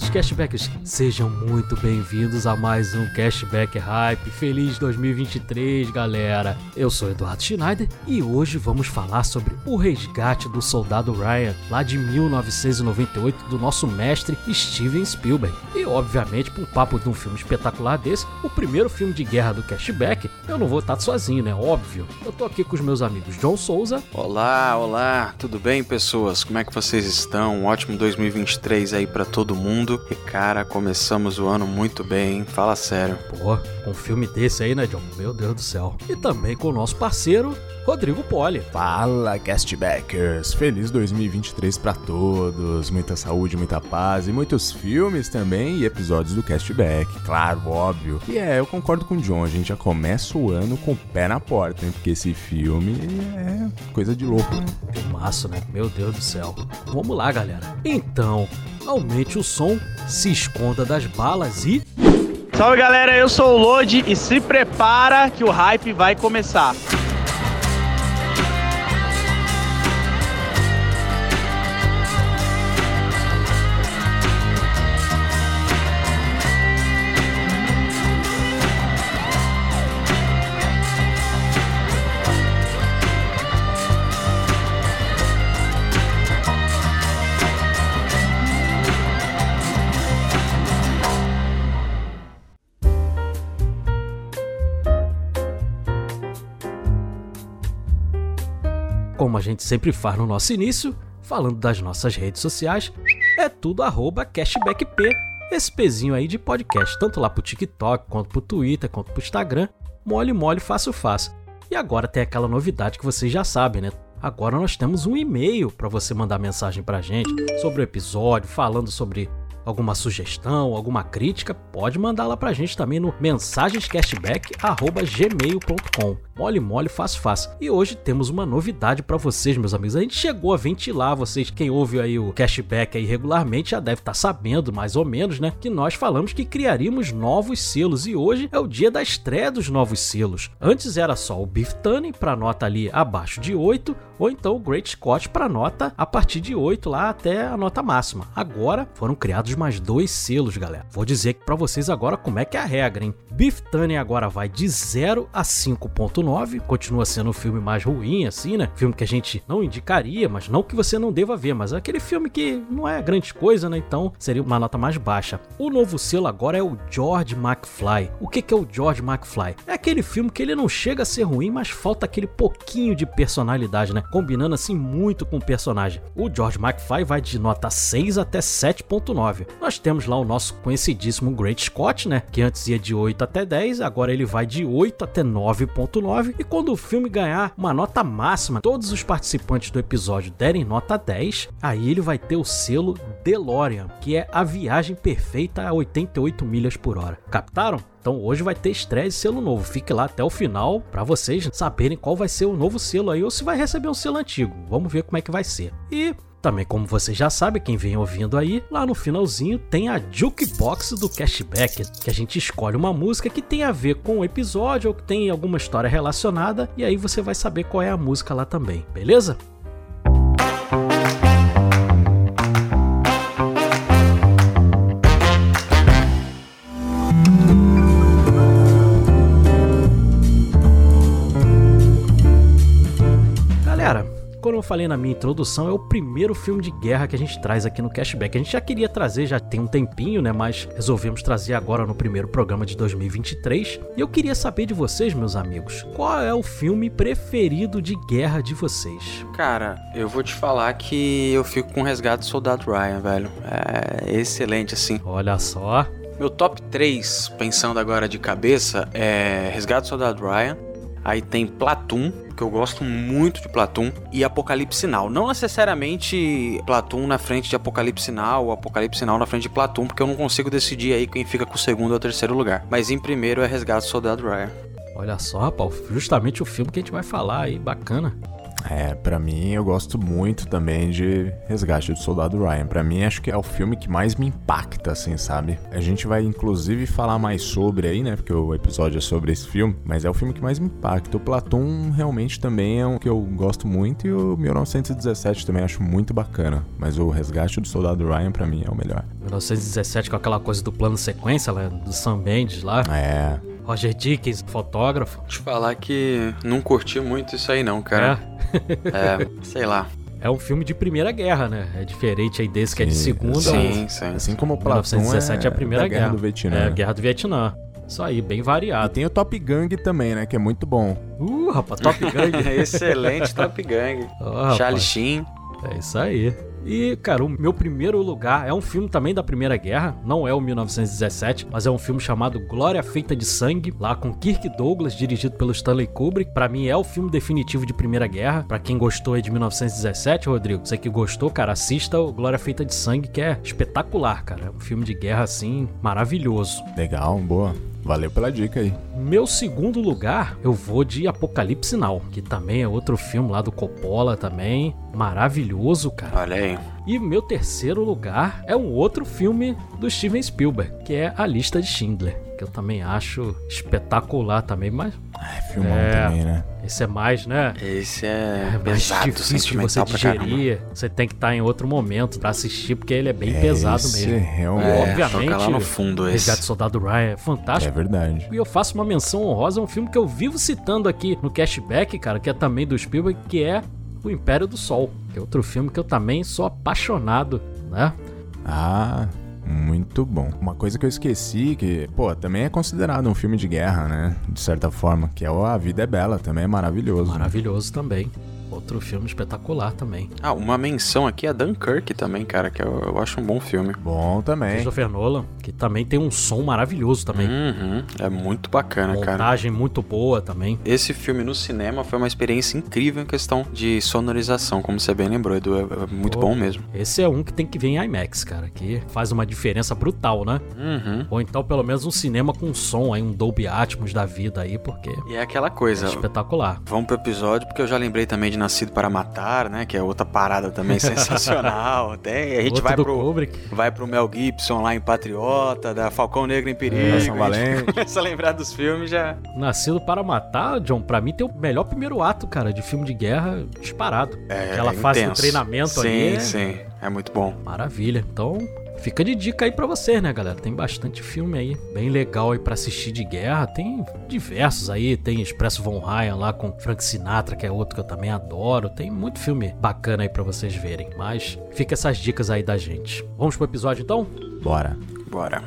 Queridos cashbackers, sejam muito bem-vindos a mais um Cashback Hype. Feliz 2023, galera! Eu sou Eduardo Schneider e hoje vamos falar sobre o resgate do soldado Ryan, lá de 1998, do nosso mestre Steven Spielberg. E, obviamente, para um papo de um filme espetacular desse, o primeiro filme de guerra do Cashback, eu não vou estar sozinho, né? Óbvio. Eu tô aqui com os meus amigos John Souza. Olá, olá, tudo bem, pessoas? Como é que vocês estão? Um ótimo 2023 aí para todo mundo mundo. E cara, começamos o ano muito bem, fala sério. Pô, com um filme desse aí, né, John? Meu Deus do céu. E também com o nosso parceiro, Rodrigo Poli. Fala, castbackers! Feliz 2023 para todos. Muita saúde, muita paz e muitos filmes também e episódios do Castback, claro, óbvio. E é, eu concordo com o John, a gente já começa o ano com o pé na porta, hein? Porque esse filme é coisa de louco. Filmaço, né? Meu Deus do céu. Vamos lá, galera. Então, aumente o som, se esconda das balas e. Salve galera, eu sou o Lodi e se prepara que o hype vai começar. A gente sempre faz no nosso início, falando das nossas redes sociais, é tudo arroba cashbackp. Esse pezinho aí de podcast, tanto lá pro TikTok, quanto pro Twitter, quanto pro Instagram, mole mole, fácil fácil. E agora tem aquela novidade que vocês já sabem, né? Agora nós temos um e-mail para você mandar mensagem pra gente sobre o episódio, falando sobre alguma sugestão, alguma crítica, pode mandar lá pra gente também no mensagenscashback@gmail.com. Mole mole, fácil fácil. E hoje temos uma novidade para vocês, meus amigos. A gente chegou a ventilar, vocês quem ouve aí o cashback aí regularmente já deve estar tá sabendo mais ou menos, né, que nós falamos que criaríamos novos selos e hoje é o dia da estreia dos novos selos. Antes era só o Beef Tunney para nota ali abaixo de 8, ou então o Great Scott para nota a partir de 8 lá até a nota máxima. Agora foram criados mais dois selos, galera. Vou dizer para vocês agora como é que é a regra, hein? Beef Tunney agora vai de 0 a 5.9, continua sendo um filme mais ruim assim, né? Filme que a gente não indicaria, mas não que você não deva ver, mas é aquele filme que não é grande coisa, né? Então seria uma nota mais baixa. O novo selo agora é o George McFly. O que, que é o George McFly? É aquele filme que ele não chega a ser ruim, mas falta aquele pouquinho de personalidade, né? Combinando assim muito com o personagem. O George McFly vai de nota 6 até 7.9. Nós temos lá o nosso conhecidíssimo Great Scott, né? Que antes ia de 8 até 10, agora ele vai de 8 até 9.9. E quando o filme ganhar uma nota máxima, todos os participantes do episódio derem nota 10, aí ele vai ter o selo DeLorean, que é a viagem perfeita a 88 milhas por hora. Captaram? Então hoje vai ter estreia de selo novo. Fique lá até o final para vocês saberem qual vai ser o novo selo aí ou se vai receber um selo antigo. Vamos ver como é que vai ser. E também, como você já sabe, quem vem ouvindo aí, lá no finalzinho tem a Jukebox do Cashback, que a gente escolhe uma música que tem a ver com o episódio ou que tem alguma história relacionada, e aí você vai saber qual é a música lá também, beleza? Como eu falei na minha introdução, é o primeiro filme de guerra que a gente traz aqui no Cashback. A gente já queria trazer já tem um tempinho, né? Mas resolvemos trazer agora no primeiro programa de 2023. E eu queria saber de vocês, meus amigos, qual é o filme preferido de guerra de vocês? Cara, eu vou te falar que eu fico com o Resgate do Soldado Ryan, velho. É excelente, assim. Olha só. Meu top 3, pensando agora de cabeça, é Resgate do Soldado Ryan, Aí tem Platoon, que eu gosto muito de Platoon, e Apocalipse Now. Não necessariamente Platoon na frente de Apocalipse Now ou Apocalipse Now na frente de Platoon, porque eu não consigo decidir aí quem fica com o segundo ou terceiro lugar. Mas em primeiro é Resgate do Soldado Ryan. Olha só, rapaz, justamente o filme que a gente vai falar aí, bacana. É, pra mim eu gosto muito também de Resgate do Soldado Ryan. Pra mim acho que é o filme que mais me impacta, assim, sabe? A gente vai inclusive falar mais sobre aí, né? Porque o episódio é sobre esse filme, mas é o filme que mais me impacta. O Platon realmente também é um que eu gosto muito e o 1917 também acho muito bacana. Mas o Resgate do Soldado Ryan pra mim é o melhor. 1917 com aquela coisa do plano sequência, né? Do Sam Mendes lá. É. Roger Dickens, fotógrafo. Te falar que não curti muito isso aí não, cara. É, é sei lá. É um filme de Primeira Guerra, né? É diferente aí desse que é de Segunda. Sim, sim. Assim como o Platon 1917 é, é a Primeira da Guerra. Guerra do Vietnã. É, a Guerra do Vietnã. Isso aí, bem E variado. tem o Top Gang também, né? Que é muito bom. Uh, rapaz, Top Gun. Excelente Top Gang. Rapaz. Charlie Sheen. É isso aí. E, cara, o meu primeiro lugar é um filme também da Primeira Guerra, não é o 1917, mas é um filme chamado Glória Feita de Sangue, lá com Kirk Douglas, dirigido pelo Stanley Kubrick. Pra mim é o filme definitivo de Primeira Guerra. Pra quem gostou aí de 1917, Rodrigo, você que gostou, cara, assista o Glória Feita de Sangue, que é espetacular, cara. É um filme de guerra assim maravilhoso. Legal, boa. Valeu pela dica aí. Meu segundo lugar, eu vou de Apocalipse Now, que também é outro filme lá do Coppola também, maravilhoso, cara. Olha aí. E meu terceiro lugar é um outro filme do Steven Spielberg, que é A Lista de Schindler, que eu também acho espetacular também, mas É, filmão É. também, né? Esse é mais, né? Esse é, É mais pesado, difícil de você digerir. Você tem que estar em outro momento pra assistir, porque ele é bem É, pesado esse mesmo. realmente É, Obviamente, toca lá no fundo esse. Resgate do Soldado Ryan é é fantástico. verdade. E eu faço uma menção honrosa a um filme que eu vivo citando aqui no Cashback, cara, que é também do Spielberg, que é O Império do Sol. Que é outro filme que eu também sou apaixonado, né? Ah, muito bom. Uma coisa que eu esqueci, que, pô, também é considerado um filme de guerra, né? De certa forma, que é o A Vida é Bela, também é maravilhoso. né? Maravilhoso também. Outro filme espetacular também. Ah, uma menção aqui é Dunkirk também, cara, que eu, eu acho um bom filme. Bom também. Christopher Nolan, que também tem um som maravilhoso também. Uhum, é muito bacana, cara. Montagem muito boa também. Esse filme no cinema foi uma experiência incrível em questão de sonorização, como você bem lembrou, Edu. É, é muito Pô. bom mesmo. Esse é um que tem que ver em IMAX, cara, que faz uma diferença brutal, né? Uhum. Ou então pelo menos um cinema com som aí, um Dolby Atmos da vida aí, porque E é aquela é coisa. espetacular. Vamos pro episódio, porque eu já lembrei também de Nascido para Matar, né? Que é outra parada também sensacional. Tem, a gente Outro vai pro, Kubrick. vai pro Mel Gibson lá em Patriota, da Falcão Negro em Perigo. É, São Valente. começa a lembrar dos filmes já. Nascido para Matar, John, pra mim tem o melhor primeiro ato, cara, de filme de guerra disparado. É, Aquela fase do treinamento sim, ali. é Sim, é muito bom. Maravilha. Então, fica de dica aí pra vocês, né, galera? Tem bastante filme aí, bem legal aí pra assistir de guerra. Tem diversos aí, tem Expresso Von Ryan lá com Frank Sinatra, que é outro que eu também adoro. Tem muito filme bacana aí pra vocês verem. Mas fica essas dicas aí da gente. Vamos pro episódio então? Bora. Bora.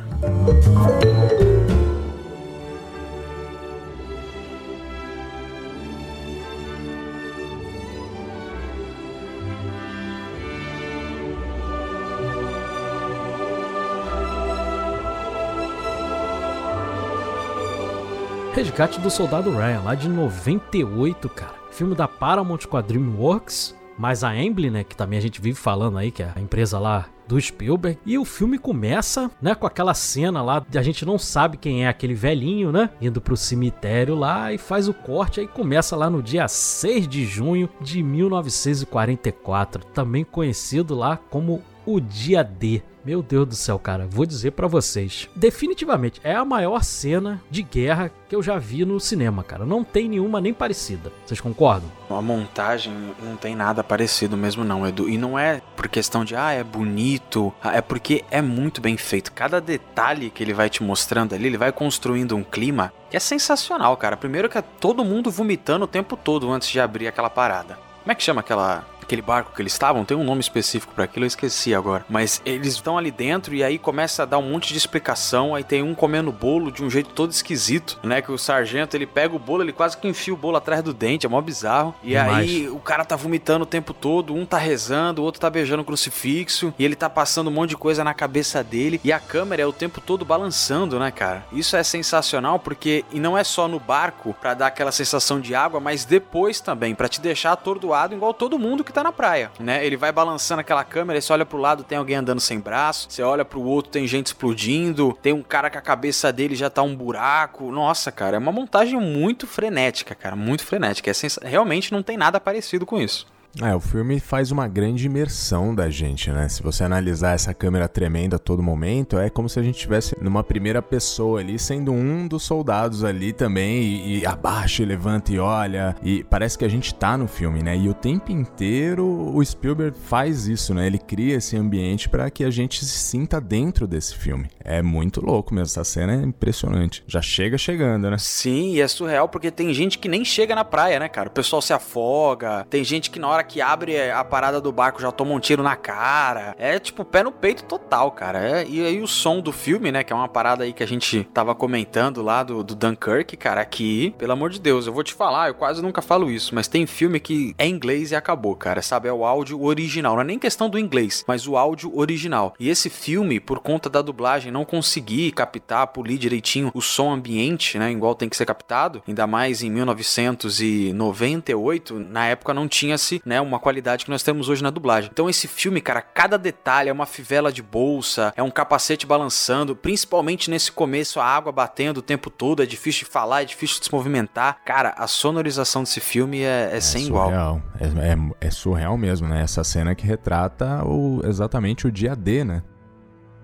Resgate do Soldado Ryan, lá de 98, cara. Filme da Paramount com a DreamWorks, mais a Amblin, né, que também a gente vive falando aí, que é a empresa lá do Spielberg. E o filme começa, né, com aquela cena lá, de a gente não sabe quem é aquele velhinho, né, indo pro cemitério lá e faz o corte, aí começa lá no dia 6 de junho de 1944, também conhecido lá como o dia D. Meu Deus do céu, cara, vou dizer pra vocês. Definitivamente é a maior cena de guerra que eu já vi no cinema, cara. Não tem nenhuma nem parecida. Vocês concordam? A montagem não tem nada parecido mesmo não, Edu. E não é por questão de, ah, é bonito. Ah, É porque é muito bem feito. Cada detalhe que ele vai te mostrando ali, ele vai construindo um clima que é sensacional, cara. Primeiro que é todo mundo vomitando o tempo todo antes de abrir aquela parada. Como é que chama aquela aquele barco que eles estavam, tem um nome específico para aquilo, eu esqueci agora. Mas eles estão ali dentro e aí começa a dar um monte de explicação, aí tem um comendo bolo de um jeito todo esquisito, né? Que o sargento, ele pega o bolo, ele quase que enfia o bolo atrás do dente, é mó bizarro. E Demais. aí o cara tá vomitando o tempo todo, um tá rezando, o outro tá beijando o crucifixo, e ele tá passando um monte de coisa na cabeça dele, e a câmera é o tempo todo balançando, né, cara? Isso é sensacional porque e não é só no barco para dar aquela sensação de água, mas depois também para te deixar atordoado igual todo mundo que tá na praia, né? Ele vai balançando aquela câmera, você olha pro lado, tem alguém andando sem braço, você olha pro outro, tem gente explodindo, tem um cara que a cabeça dele já tá um buraco. Nossa, cara, é uma montagem muito frenética, cara, muito frenética. É sens... Realmente não tem nada parecido com isso. É, o filme faz uma grande imersão da gente, né? Se você analisar essa câmera tremenda a todo momento, é como se a gente estivesse numa primeira pessoa ali, sendo um dos soldados ali também, e, e abaixa, e levanta e olha, e parece que a gente tá no filme, né? E o tempo inteiro o Spielberg faz isso, né? Ele cria esse ambiente para que a gente se sinta dentro desse filme. É muito louco mesmo, essa cena é impressionante. Já chega chegando, né? Sim, e é surreal porque tem gente que nem chega na praia, né, cara? O pessoal se afoga, tem gente que na hora que abre a parada do barco já toma um tiro na cara. É tipo pé no peito total, cara. É, e aí o som do filme, né? Que é uma parada aí que a gente tava comentando lá do, do Dunkirk, cara. Aqui, pelo amor de Deus, eu vou te falar, eu quase nunca falo isso, mas tem filme que é inglês e acabou, cara. Sabe? É o áudio original. Não é nem questão do inglês, mas o áudio original. E esse filme, por conta da dublagem, não consegui captar, polir direitinho o som ambiente, né? Igual tem que ser captado. Ainda mais em 1998, na época não tinha-se, né? Uma qualidade que nós temos hoje na dublagem. Então esse filme, cara, cada detalhe é uma fivela de bolsa, é um capacete balançando, principalmente nesse começo, a água batendo o tempo todo, é difícil de falar, é difícil de se movimentar. Cara, a sonorização desse filme é, é, é sem surreal. igual. É, é, é, surreal mesmo, né? Essa cena que retrata o, exatamente o dia D, né?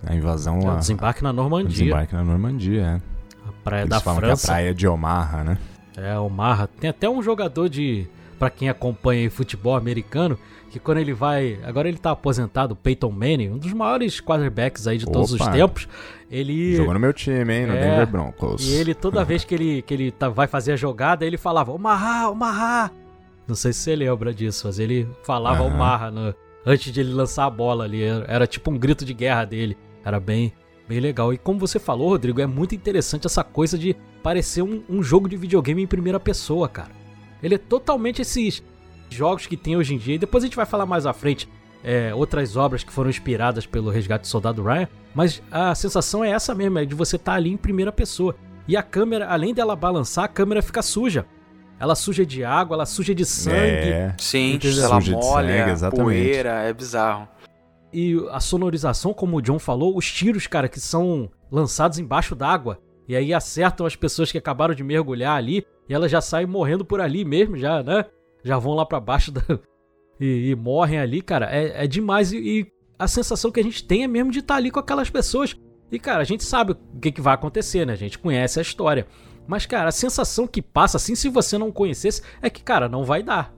A invasão. É o desembarque a, na Normandia. O desembarque na Normandia, é. A praia Eles da falam França. que é a praia de Omaha, né? É, Omaha. Tem até um jogador de. Pra quem acompanha futebol americano, que quando ele vai. Agora ele tá aposentado, Peyton Manning, um dos maiores quarterbacks aí de Opa. todos os tempos. Ele. Jogou no meu time, hein? No é, Denver Broncos. E ele, toda vez que ele, que ele tá, vai fazer a jogada, ele falava: Omaha, Omaha. Não sei se você lembra disso, mas ele falava uhum. Omaha no, antes de ele lançar a bola ali. Era, era tipo um grito de guerra dele. Era bem, bem legal. E como você falou, Rodrigo, é muito interessante essa coisa de parecer um, um jogo de videogame em primeira pessoa, cara. Ele é totalmente esses jogos que tem hoje em dia. E depois a gente vai falar mais à frente é, outras obras que foram inspiradas pelo Resgate do Soldado Ryan. Mas a sensação é essa mesmo, é de você estar tá ali em primeira pessoa. E a câmera, além dela balançar, a câmera fica suja. Ela suja de água, ela suja de sangue. É. Sim, ela molha, sangue, poeira, é bizarro. E a sonorização, como o John falou, os tiros, cara, que são lançados embaixo d'água. E aí acertam as pessoas que acabaram de mergulhar ali. E elas já saem morrendo por ali mesmo, já, né? Já vão lá para baixo da... e, e, morrem ali, cara. É, é demais. E, e, a sensação que a gente tem é mesmo de estar ali com aquelas pessoas. E, cara, a gente sabe o que, que vai acontecer, né? A gente conhece a história. Mas, cara, a sensação que passa, assim, se você não conhecesse, é que, cara, não vai dar,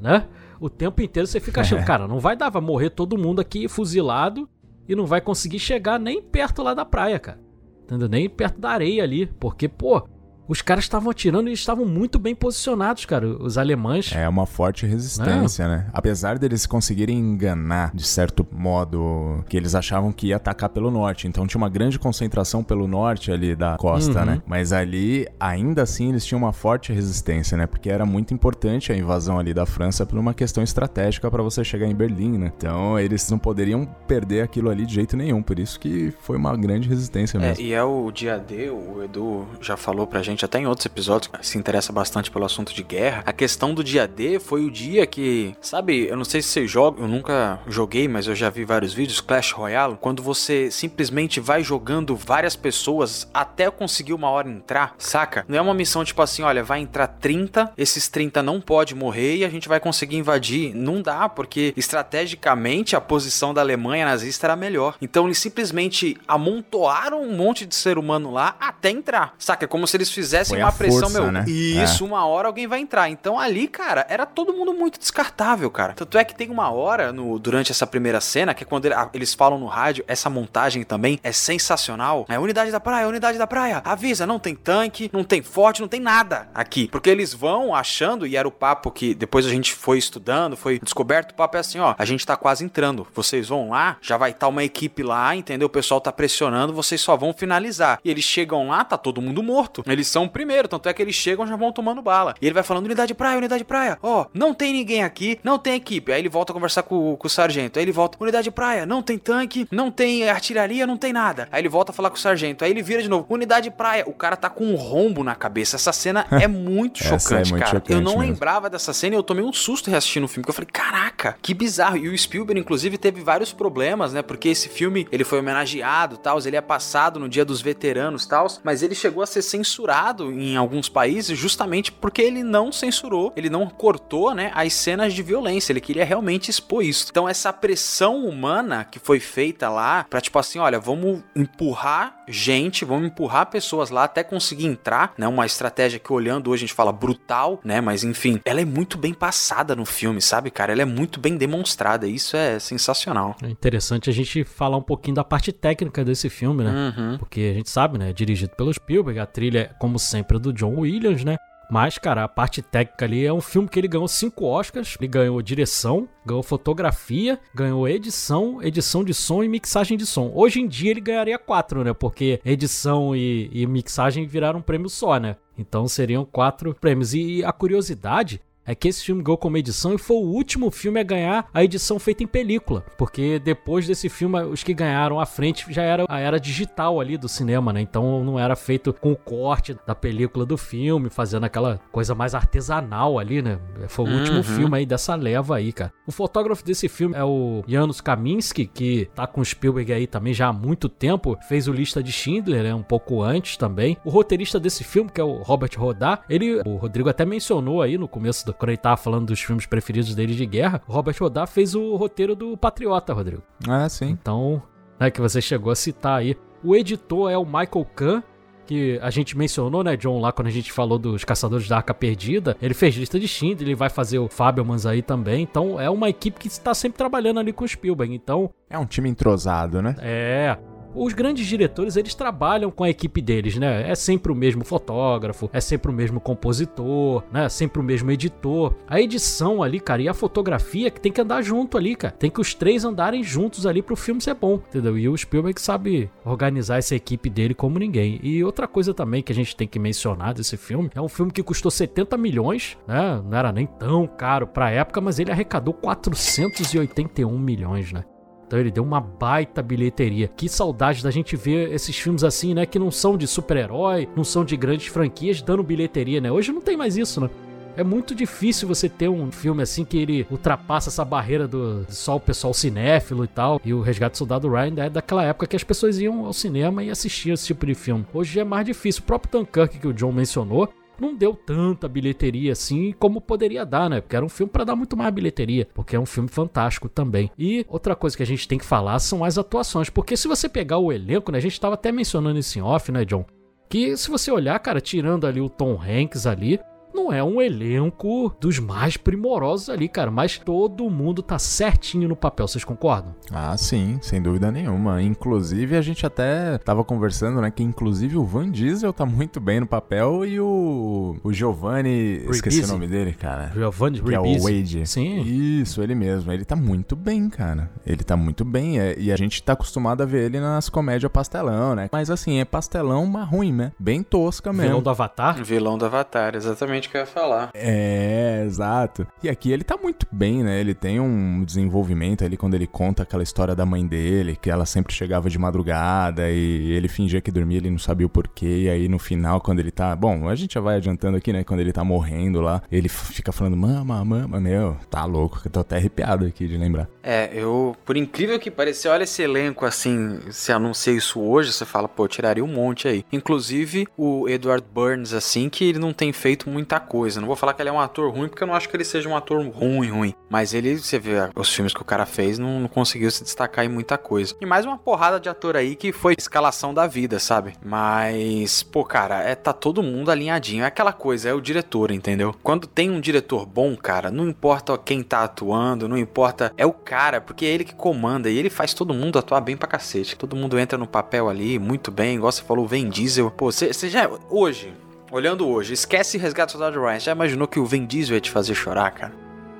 né? O tempo inteiro você fica achando, cara, não vai dar, vai morrer todo mundo aqui fuzilado e não vai conseguir chegar nem perto lá da praia, cara. Entendeu? Nem perto da areia ali, porque, pô, os caras estavam atirando e estavam muito bem posicionados, cara, os alemães. É uma forte resistência, né? Apesar deles conseguirem enganar, de certo modo, que eles achavam que ia atacar pelo norte. Então tinha uma grande concentração pelo norte ali da costa, uhum. né? Mas ali, ainda assim, eles tinham uma forte resistência, né? Porque era muito importante a invasão ali da França por uma questão estratégica para você chegar em Berlim, né? Então eles não poderiam perder aquilo ali de jeito nenhum. Por isso que foi uma grande resistência mesmo. É, e é o dia D, o Edu já falou pra gente gente até em outros episódios se interessa bastante pelo assunto de guerra. A questão do dia D foi o dia que, sabe, eu não sei se você joga, eu nunca joguei, mas eu já vi vários vídeos, Clash Royale, quando você simplesmente vai jogando várias pessoas até conseguir uma hora entrar, saca? Não é uma missão tipo assim, olha, vai entrar 30, esses 30 não pode morrer e a gente vai conseguir invadir. Não dá, porque estrategicamente a posição da Alemanha nazista era melhor. Então eles simplesmente amontoaram um monte de ser humano lá até entrar, saca? É como se eles fizessem fizessem uma pressão, força, meu, né? isso, uma hora alguém vai entrar. Então ali, cara, era todo mundo muito descartável, cara. Tanto é que tem uma hora no, durante essa primeira cena, que é quando ele- a- eles falam no rádio, essa montagem também é sensacional. É unidade da praia, unidade da praia. Avisa, não tem tanque, não tem forte, não tem nada aqui. Porque eles vão achando, e era o papo que depois a gente foi estudando, foi descoberto, o papo é assim, ó, a gente tá quase entrando. Vocês vão lá, já vai estar uma equipe lá, entendeu? O pessoal tá pressionando, vocês só vão finalizar. E eles chegam lá, tá todo mundo morto. Eles são o primeiro, tanto é que eles chegam já vão tomando bala. E ele vai falando, unidade praia, unidade praia. Ó, não tem ninguém aqui, não tem equipe. Aí ele volta a conversar com, com o sargento. Aí ele volta, unidade praia, não tem tanque, não tem artilharia, não tem nada. Aí ele volta a falar com o sargento. Aí ele vira de novo, unidade praia. O cara tá com um rombo na cabeça. Essa cena é muito é chocante, muito cara. eu chocante não mesmo. lembrava dessa cena e eu tomei um susto reassistindo o filme. Que eu falei, caraca, que bizarro. E o Spielberg, inclusive, teve vários problemas, né? Porque esse filme, ele foi homenageado, tal, ele é passado no dia dos veteranos, tal, mas ele chegou a ser censurado em alguns países justamente porque ele não censurou, ele não cortou, né, as cenas de violência, ele queria realmente expor isso. Então essa pressão humana que foi feita lá, pra tipo assim, olha, vamos empurrar gente, vamos empurrar pessoas lá até conseguir entrar, né, uma estratégia que olhando hoje a gente fala brutal, né, mas enfim, ela é muito bem passada no filme, sabe, cara? Ela é muito bem demonstrada, isso é sensacional. É interessante a gente falar um pouquinho da parte técnica desse filme, né? Uhum. Porque a gente sabe, né? é Dirigido pelo Spielberg, a trilha, é, como sempre, é do John Williams, né? Mas, cara, a parte técnica ali é um filme que ele ganhou cinco Oscars. Ele ganhou direção, ganhou fotografia, ganhou edição, edição de som e mixagem de som. Hoje em dia ele ganharia quatro, né? Porque edição e, e mixagem viraram um prêmio só, né? Então seriam quatro prêmios. E a curiosidade é que esse filme ganhou como edição e foi o último filme a ganhar a edição feita em película. Porque depois desse filme, os que ganharam à frente já era a era digital ali do cinema, né? Então não era feito com o corte da película do filme, fazendo aquela coisa mais artesanal ali, né? Foi o último Uhum. filme aí dessa leva aí, cara. O fotógrafo desse filme é o Janusz Kaminski, que tá com o Spielberg aí também já há muito tempo. Fez o Lista de Schindler, né? Um pouco antes também. O roteirista desse filme, que é o Robert Rodar, ele, o Rodrigo até mencionou aí no começo, do, quando ele tava falando dos filmes preferidos dele de guerra, o Robert Rodar fez o roteiro do Patriota, Rodrigo. Ah, sim. Então, né, que você chegou a citar aí. O editor é o Michael Kahn, que a gente mencionou, né, John, lá quando a gente falou dos Caçadores da Arca Perdida. Ele fez lista de Schindler, ele vai fazer o Fabelmans aí também. Então, é uma equipe que está sempre trabalhando ali com o Spielberg. Então, É um time entrosado, né? é. Os grandes diretores, eles trabalham com a equipe deles, né? É sempre o mesmo fotógrafo, é sempre o mesmo compositor, né? É sempre o mesmo editor. A edição ali, cara, e a fotografia que tem que andar junto ali, cara. Tem que os três andarem juntos ali pro filme ser bom, entendeu? E o Spielberg sabe organizar essa equipe dele como ninguém. E outra coisa também que a gente tem que mencionar desse filme, é um filme que custou 70 milhões, né? Não era nem tão caro pra época, mas ele arrecadou 481 milhões, né? Então ele deu uma baita bilheteria. Que saudade da gente ver esses filmes assim, né? Que não são de super-herói, não são de grandes franquias dando bilheteria, né? Hoje não tem mais isso, né? É muito difícil você ter um filme assim que ele ultrapassa essa barreira do só o pessoal cinéfilo e tal. E o Resgate do Soldado Ryan é daquela época que as pessoas iam ao cinema e assistiam esse tipo de filme. Hoje é mais difícil. O próprio Dunkirk que o John mencionou não deu tanta bilheteria assim como poderia dar, né? Porque era um filme para dar muito mais bilheteria, porque é um filme fantástico também. E outra coisa que a gente tem que falar são as atuações, porque se você pegar o elenco, né, a gente tava até mencionando isso em off, né, John? Que se você olhar, cara, tirando ali o Tom Hanks ali, não é um elenco dos mais primorosos ali, cara, mas todo mundo tá certinho no papel, vocês concordam? Ah, sim, sem dúvida nenhuma. Inclusive, a gente até tava conversando, né, que inclusive o Van Diesel tá muito bem no papel e o, o Giovanni, esqueci o Ribisi. nome dele, cara. Giovanni Que é o Ribisi. Wade. Sim. Isso, ele mesmo. Ele tá muito bem, cara. Ele tá muito bem. é, e a gente tá acostumado a ver ele nas comédias pastelão, né? Mas assim, é pastelão, mas ruim, né? Bem tosca mesmo. Vilão do Avatar. Vilão do Avatar, exatamente o que eu ia falar. É, exato. E aqui ele tá muito bem, né? Ele tem um desenvolvimento ali quando ele conta aquela história da mãe dele, que ela sempre chegava de madrugada e ele fingia que dormia, ele não sabia o porquê. E aí no final, quando ele tá. Bom, a gente já vai adiantando aqui, né? Quando ele tá morrendo lá, ele fica falando, mama, mama, meu, tá louco, que eu tô até arrepiado aqui de lembrar. É, eu, por incrível que pareça, olha esse elenco assim, se anuncia isso hoje, você fala, pô, tiraria um monte aí. Inclusive o Edward Burns, assim, que ele não tem feito muita muita coisa. Não vou falar que ele é um ator ruim, porque eu não acho que ele seja um ator ruim, ruim. Mas ele, você vê os filmes que o cara fez, não, não conseguiu se destacar em muita coisa. E mais uma porrada de ator aí que foi escalação da vida, sabe? Mas, pô, cara, é tá todo mundo alinhadinho. É aquela coisa, é o diretor, entendeu? Quando tem um diretor bom, cara, não importa quem tá atuando, não importa. É o cara, porque é ele que comanda e ele faz todo mundo atuar bem pra cacete. Todo mundo entra no papel ali muito bem, igual você falou, Vin Diesel. Pô, você já. Hoje, olhando hoje, esquece Resgate do Soldado Ryan. Já imaginou que o Vin Diesel ia te fazer chorar, cara?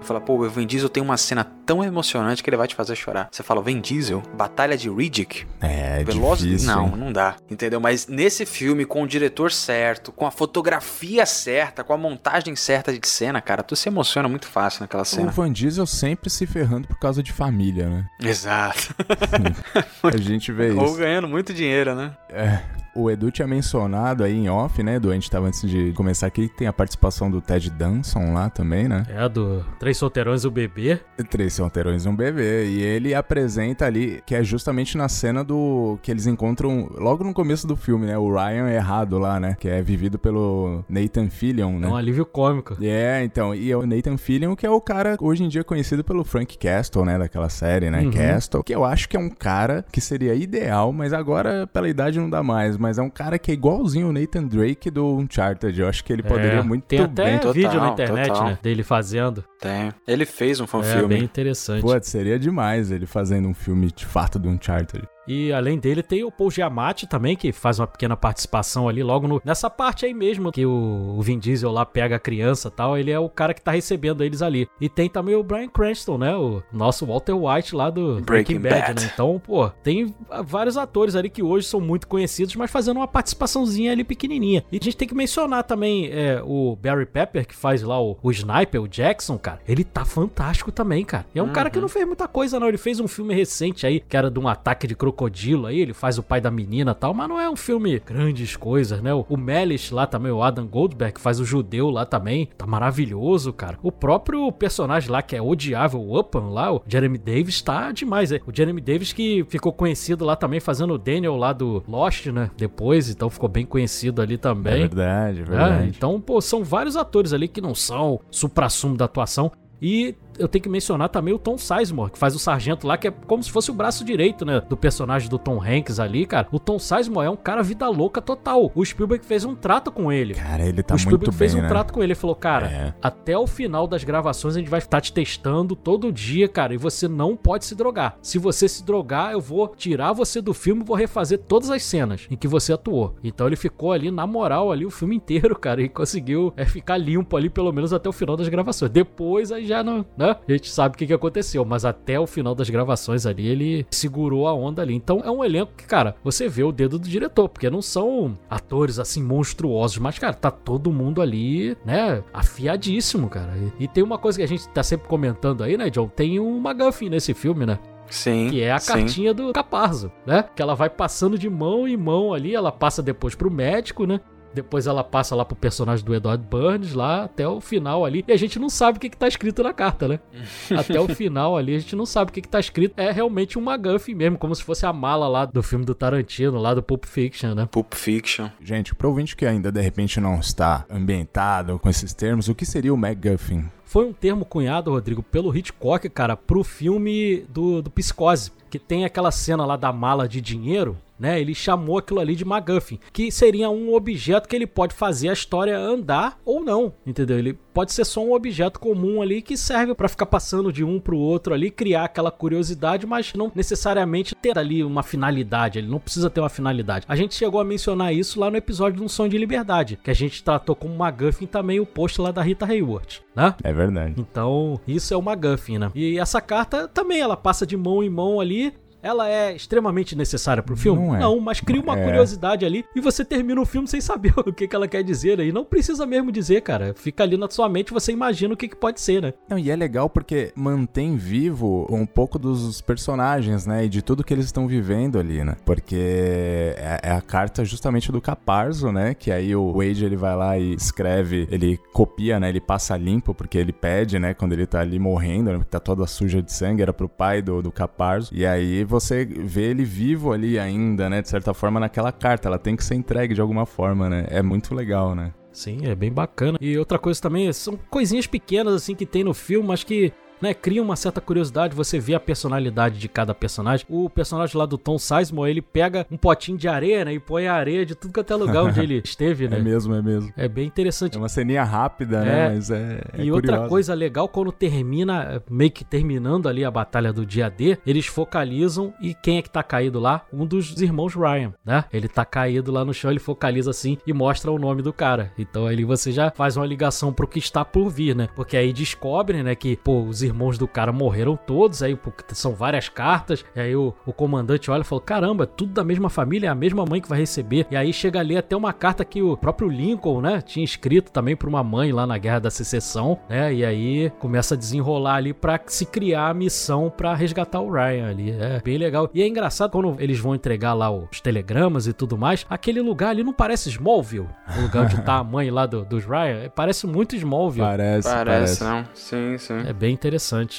Fala, pô, o Vin Diesel tem uma cena tão emocionante que ele vai te fazer chorar. Você fala, Vin Diesel, Batalha de Riddick? É, Veloz... difícil. Não, não dá. Entendeu? Mas nesse filme, com o diretor certo, com a fotografia certa, com a montagem certa de cena, cara, tu se emociona muito fácil naquela cena. O Vin Diesel sempre se ferrando por causa de família, né? Exato. a gente vê isso. Ou ganhando muito dinheiro, né? É o Edu tinha mencionado aí em off, né, Edu? A gente tava antes de começar aqui, tem a participação do Ted Danson lá também, né? É, do Três Solteirões e um Bebê. Três Solteirões e um Bebê. E ele apresenta ali, que é justamente na cena do... que eles encontram logo no começo do filme, né? O Ryan errado lá, né? Que é vivido pelo Nathan Fillion, né? É um alívio cômico. É, então. E é o Nathan Fillion, que é o cara hoje em dia conhecido pelo Frank Castle, né? Daquela série, né? Uhum. Castle. Que eu acho que é um cara que seria ideal, mas agora pela idade não dá mais. Mas é um cara que é igualzinho o Nathan Drake do Uncharted. Eu acho que ele é, poderia muito tem bem. Tem até vídeo na internet, total. né? Dele fazendo. Tem. Ele fez um filme. É bem interessante. Pô, seria demais ele fazendo um filme de fato do Uncharted. E além dele tem o Paul Giamatti também, que faz uma pequena participação ali logo no, nessa parte aí mesmo, que o, o Vin Diesel lá pega a criança e tal, ele é o cara que tá recebendo eles ali. E tem também o Brian Cranston, né, o nosso Walter White lá do Breaking, Breaking Bad, Bad, né? Então, pô, tem vários atores ali que hoje são muito conhecidos, mas fazendo uma participaçãozinha ali pequenininha. E a gente tem que mencionar também é, o Barry Pepper, que faz lá o, o Sniper, o Jackson, cara. Ele tá fantástico também, cara. E é um uhum. cara que não fez muita coisa, não. Ele fez um filme recente aí, que era de um ataque de crocodilo crocodilo aí, ele faz o pai da menina e tal, mas não é um filme grandes coisas, né? O Melis lá também, o Adam Goldberg, que faz o judeu lá também, tá maravilhoso, cara. O próprio personagem lá que é odiável, o Upan lá, o Jeremy Davis, tá demais, é. O Jeremy Davis que ficou conhecido lá também fazendo o Daniel lá do Lost, né? Depois, então ficou bem conhecido ali também. É verdade, é verdade. É, então, pô, são vários atores ali que não são supra-sumo da atuação. E eu tenho que mencionar também o Tom Sizemore, que faz o sargento lá, que é como se fosse o braço direito, né? Do personagem do Tom Hanks ali, cara. O Tom Sizemore é um cara vida louca total. O Spielberg fez um trato com ele. Cara, ele tá muito bem, O Spielberg fez um né? trato com ele. Ele falou, cara, é. até o final das gravações a gente vai estar te testando todo dia, cara, e você não pode se drogar. Se você se drogar, eu vou tirar você do filme e vou refazer todas as cenas em que você atuou. Então ele ficou ali, na moral, ali o filme inteiro, cara, e conseguiu é, ficar limpo ali, pelo menos até o final das gravações. Depois aí já não, né? A gente sabe o que que, aconteceu, mas até o final das gravações ali, ele segurou a onda ali. Então é um elenco que, cara, você vê o dedo do diretor, porque não são atores assim monstruosos, mas, cara, tá todo mundo ali, né, afiadíssimo, cara. E, e tem uma coisa que a gente tá sempre comentando aí, né, John? Tem um McGuffin nesse filme, né? Sim. Que é a sim. cartinha do Caparzo, né? Que ela vai passando de mão em mão ali, ela passa depois pro médico, né? Depois ela passa lá pro personagem do Edward Burns, lá até o final ali. E a gente não sabe o que, que tá escrito na carta, né? até o final ali, a gente não sabe o que, que tá escrito. É realmente uma McGuffin mesmo, como se fosse a mala lá do filme do Tarantino, lá do Pulp Fiction, né? Pulp Fiction. Gente, pro ouvinte que ainda de repente não está ambientado com esses termos, o que seria o MacGuffin? Foi um termo cunhado, Rodrigo, pelo Hitchcock, cara, pro filme do, do Psicose, que tem aquela cena lá da mala de dinheiro né? Ele chamou aquilo ali de MacGuffin, que seria um objeto que ele pode fazer a história andar ou não, entendeu? Ele pode ser só um objeto comum ali que serve para ficar passando de um pro outro ali, criar aquela curiosidade, mas não necessariamente ter ali uma finalidade, ele não precisa ter uma finalidade. A gente chegou a mencionar isso lá no episódio de Um Sonho de Liberdade, que a gente tratou como MacGuffin também o post lá da Rita Hayworth, né? É verdade. Então, isso é o MacGuffin, né? E essa carta também, ela passa de mão em mão ali, ela é extremamente necessária pro filme? Não, é. não mas cria uma é. curiosidade ali e você termina o filme sem saber o que, que ela quer dizer. E não precisa mesmo dizer, cara. Fica ali na sua mente você imagina o que, que pode ser, né? Não, e é legal porque mantém vivo um pouco dos personagens, né? E de tudo que eles estão vivendo ali, né? Porque é, é, a carta justamente do Caparzo, né? Que aí o Wade ele vai lá e escreve, ele copia, né? Ele passa limpo porque ele pede, né? Quando ele tá ali morrendo, né? Porque tá toda suja de sangue, era pro pai do, do Caparzo. E aí você você vê ele vivo ali ainda, né? De certa forma, naquela carta. Ela tem que ser entregue de alguma forma, né? É muito legal, né? Sim, é bem bacana. E outra coisa também, são coisinhas pequenas assim que tem no filme, mas que né, cria uma certa curiosidade, você vê a personalidade de cada personagem. O personagem lá do Tom Sizemore, ele pega um potinho de areia, né, e põe a areia de tudo que até lugar onde ele esteve, né? É mesmo, é mesmo. É bem interessante. É uma ceninha rápida, né, É. mas é, é e outra curiosa. coisa legal, quando termina, meio que terminando ali a batalha do dia D, eles focalizam e quem é que tá caído lá? Um dos irmãos Ryan, né? Ele tá caído lá no chão, ele focaliza assim e mostra o nome do cara. Então ali você já faz uma ligação pro que está por vir, né? Porque aí descobrem, né, que, pô, os irmãos do cara morreram todos, aí são várias cartas, e aí o, o comandante olha e fala, caramba, é tudo da mesma família, é a mesma mãe que vai receber. E aí chega ali até uma carta que o próprio Lincoln, né, tinha escrito também pra uma mãe lá na Guerra da Secessão, né? E aí começa a desenrolar ali pra se criar a missão pra resgatar o Ryan ali. É bem legal. E é engraçado quando eles vão entregar lá os telegramas e tudo mais, aquele lugar ali não parece Smallville, o lugar onde tá a mãe lá do- dos Ryan, parece muito Smallville. Parece, Parece, parece. não? Sim, sim. É bem interessante.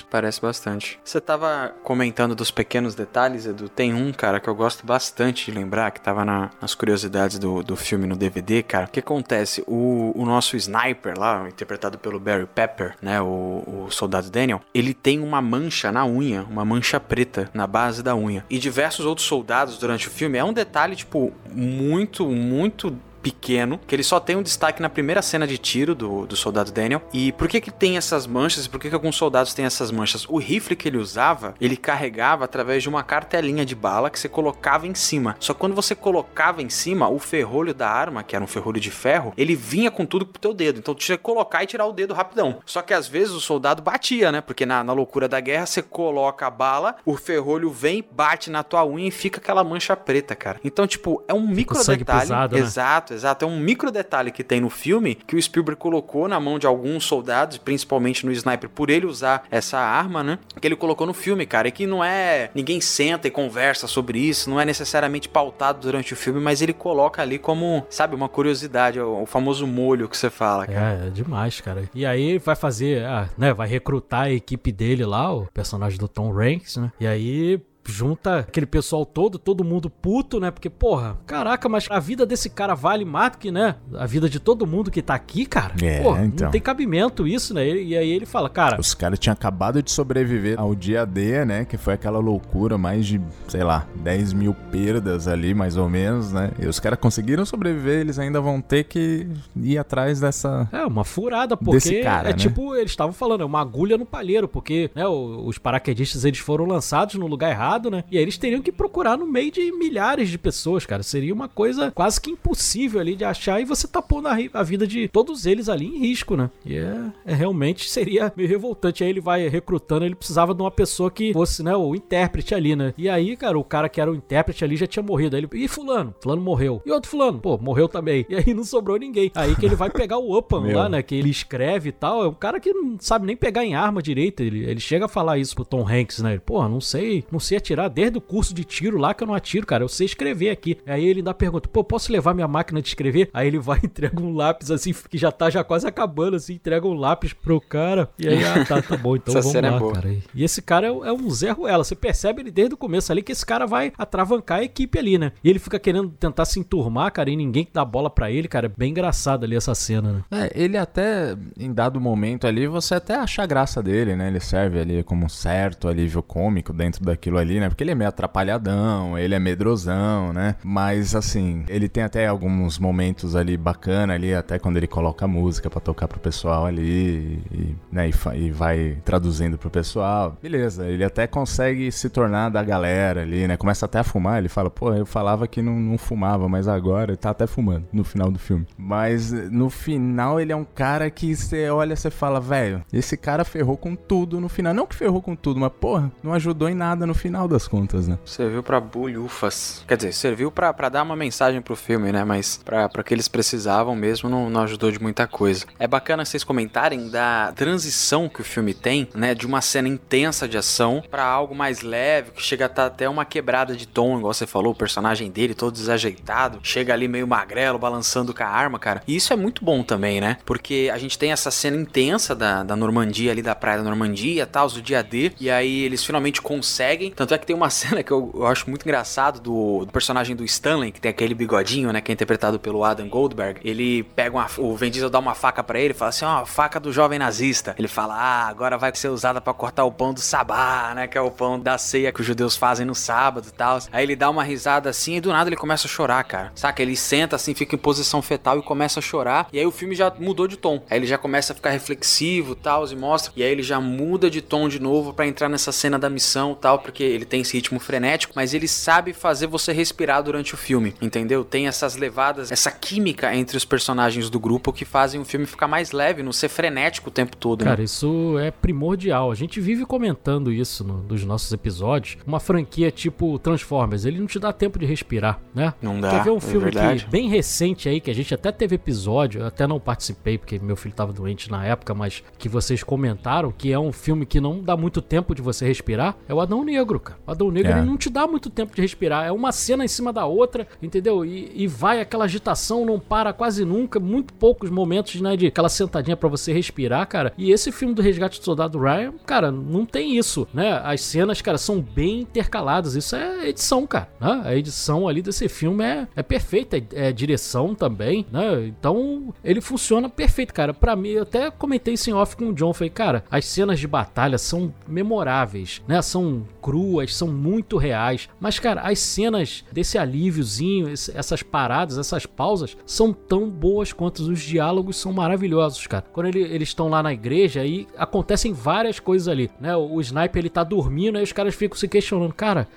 Parece bastante. Você tava comentando dos pequenos detalhes, Edu. Tem um, cara, que eu gosto bastante de lembrar, que tava na- nas curiosidades do, do filme no DVD, cara. O que acontece? O, o nosso sniper lá, interpretado pelo Barry Pepper, né? O, o soldado Daniel, ele tem uma mancha na unha, uma mancha preta na base da unha. E diversos outros soldados durante o filme. É um detalhe, tipo, muito, muito pequeno, que ele só tem um destaque na primeira cena de tiro do, do soldado Daniel. E por que que tem essas manchas e por que que alguns soldados têm essas manchas? O rifle que ele usava, ele carregava através de uma cartelinha de bala que você colocava em cima. Só que quando você colocava em cima, o ferrolho da arma, que era um ferrolho de ferro, ele vinha com tudo pro teu dedo. Então tu tinha que colocar e tirar o dedo rapidão. Só que às vezes o soldado batia, né? Porque na, na loucura da guerra, você coloca a bala, o ferrolho vem, bate na tua unha e fica aquela mancha preta, cara. Então, tipo, é um micro detalhe. pesado, né? Exato, exato. É um micro detalhe que tem no filme que o Spielberg colocou na mão de alguns soldados, principalmente no sniper, por ele usar essa arma, né? Que ele colocou no filme, cara. E que não é. Ninguém senta e conversa sobre isso, não é necessariamente pautado durante o filme, mas ele coloca ali como, sabe, uma curiosidade, o, famoso molho que você fala, cara. É, é demais, cara. E aí vai fazer, ah, né, vai recrutar a equipe dele lá, o personagem do Tom Hanks, né? E aí junta aquele pessoal todo, todo mundo puto, né? Porque, porra, caraca, mas a vida desse cara vale mais do que, né? A vida de todo mundo que tá aqui, cara. É, porra, então. não tem cabimento isso, né? E aí ele fala, cara, Os caras tinham acabado de sobreviver ao dia D, né? Que foi aquela loucura, mais de, sei lá, 10 mil perdas ali, mais ou menos, né? E os caras conseguiram sobreviver, eles ainda vão ter que ir atrás dessa. É, uma furada, porque Desse cara, é né? tipo, eles estavam falando, é uma agulha no palheiro, porque né, os paraquedistas eles foram lançados no lugar errado, né? E aí eles teriam que procurar no meio de milhares de pessoas, cara. Seria uma coisa quase que impossível ali de achar e você tá pondo a, a vida de todos eles ali em risco, né? E é, é realmente seria meio revoltante. Aí ele vai recrutando, ele precisava de uma pessoa que fosse, né, o intérprete ali, né? E aí, cara, o cara que era o intérprete ali já tinha morrido. Aí ele, e fulano? Fulano morreu. E outro fulano? Pô, morreu também. E aí não sobrou ninguém. Aí que ele vai pegar o Opan lá, né? Que ele escreve e tal. É um cara que não sabe nem pegar em arma direito. Ele, ele chega a falar isso pro Tom Hanks, né? Ele, Pô, não sei, não sei atirar desde o curso de tiro lá que eu não atiro, cara. Eu sei escrever aqui. Aí ele ainda pergunta, pô, posso levar minha máquina de escrever? Aí ele vai e entrega um lápis assim, que já tá já quase acabando, assim, entrega um lápis pro cara. E aí, ah, tá, tá bom, então Essa vamos cena é lá, boa. cara. E esse cara é, é um Zé Ruela. Você percebe ele desde o começo ali que esse cara vai atravancar a equipe ali, né? E ele fica querendo tentar se enturmar, cara, e ninguém dá bola pra ele, cara. É bem engraçado ali essa cena, né? É, ele até, em dado momento ali, você até acha a graça dele, né? Ele serve ali como um certo alívio cômico dentro daquilo ali, né? Porque ele é meio atrapalhadão, ele é medrosão, né? Mas, assim, ele tem até alguns momentos ali bacana ali, até quando ele coloca música pra tocar pro pessoal ali, e, né? E, e vai traduzindo pro pessoal. Beleza, ele até consegue se tornar da galera ali, né? Começa até a fumar, ele fala, pô, eu falava que não, não fumava, mas agora ele tá até fumando no final do filme. Mas no final ele é um cara que você olha você fala, velho, esse cara ferrou com tudo no final. Não que ferrou com tudo, mas porra, não ajudou em nada no final das contas, né? Serviu pra bulhufas. Quer dizer, serviu pra dar uma mensagem pro filme, né? Mas pra que eles precisavam mesmo, não, não ajudou de muita coisa. É bacana vocês comentarem da transição que o filme tem, né? De uma cena intensa de ação pra algo mais leve, que chega a estar até uma quebrada de tom, igual você falou, o personagem dele todo desajeitado, chega ali meio magrelo, balançando com a arma, cara. E isso é muito bom também, né? Porque a gente tem essa cena intensa da, da Normandia ali, da praia da Normandia, tal, do dia D, e aí eles finalmente conseguem, tanto Tanto é que tem uma cena que eu, eu acho muito engraçado do, do, personagem do Stanley, que tem aquele bigodinho, né? Que é interpretado pelo Adam Goldberg. Ele pega uma. O Vin dá uma faca para ele e fala assim: ó, oh, faca do jovem nazista. Ele fala: ah, agora vai ser usada para cortar o pão do sabá, né? Que é o pão da ceia que os judeus fazem no sábado e tal. Aí ele dá uma risada assim e do nada ele começa a chorar, cara. Saca? Ele senta assim, fica em posição fetal e começa a chorar. E aí o filme já mudou de tom. Aí ele já começa a ficar reflexivo e tal, e mostra. E aí ele já muda de tom de novo para entrar nessa cena da missão tal, porque ele tem esse ritmo frenético, mas ele sabe fazer você respirar durante o filme, entendeu? Tem essas levadas, essa química entre os personagens do grupo que fazem o filme ficar mais leve, não ser frenético o tempo todo. Né? Cara, né? isso é primordial. A gente vive comentando isso no, nos nossos episódios. Uma franquia tipo Transformers, ele não te dá tempo de respirar, né? Não dá. Quer ver um é filme é que, bem recente aí, que a gente até teve episódio, eu até não participei porque meu filho estava doente na época, mas que vocês comentaram que é um filme que não dá muito tempo de você respirar, é o Adão Negro, cara. O Adão Negro é. ele não te dá muito tempo de respirar. É uma cena em cima da outra, entendeu? E, e vai aquela agitação, não para quase nunca, muito poucos momentos, né, de aquela sentadinha para você respirar, cara. E esse filme do Resgate do Soldado Ryan, cara, não tem isso, né? As cenas, cara, são bem intercaladas. Isso é edição, cara. Né? A edição ali desse filme é, é perfeita, é, é direção também, né? Então, ele funciona perfeito, cara. Para mim, eu até comentei isso em off com o John, falei, cara, as cenas de batalha são memoráveis, né? São cruas, são muito reais. Mas, cara, as cenas desse alíviozinho, essas paradas, essas pausas, são tão boas quanto os diálogos são maravilhosos, cara. Quando ele, eles estão lá na igreja, aí acontecem várias coisas ali, né? O sniper ele tá dormindo, aí os caras ficam se questionando, cara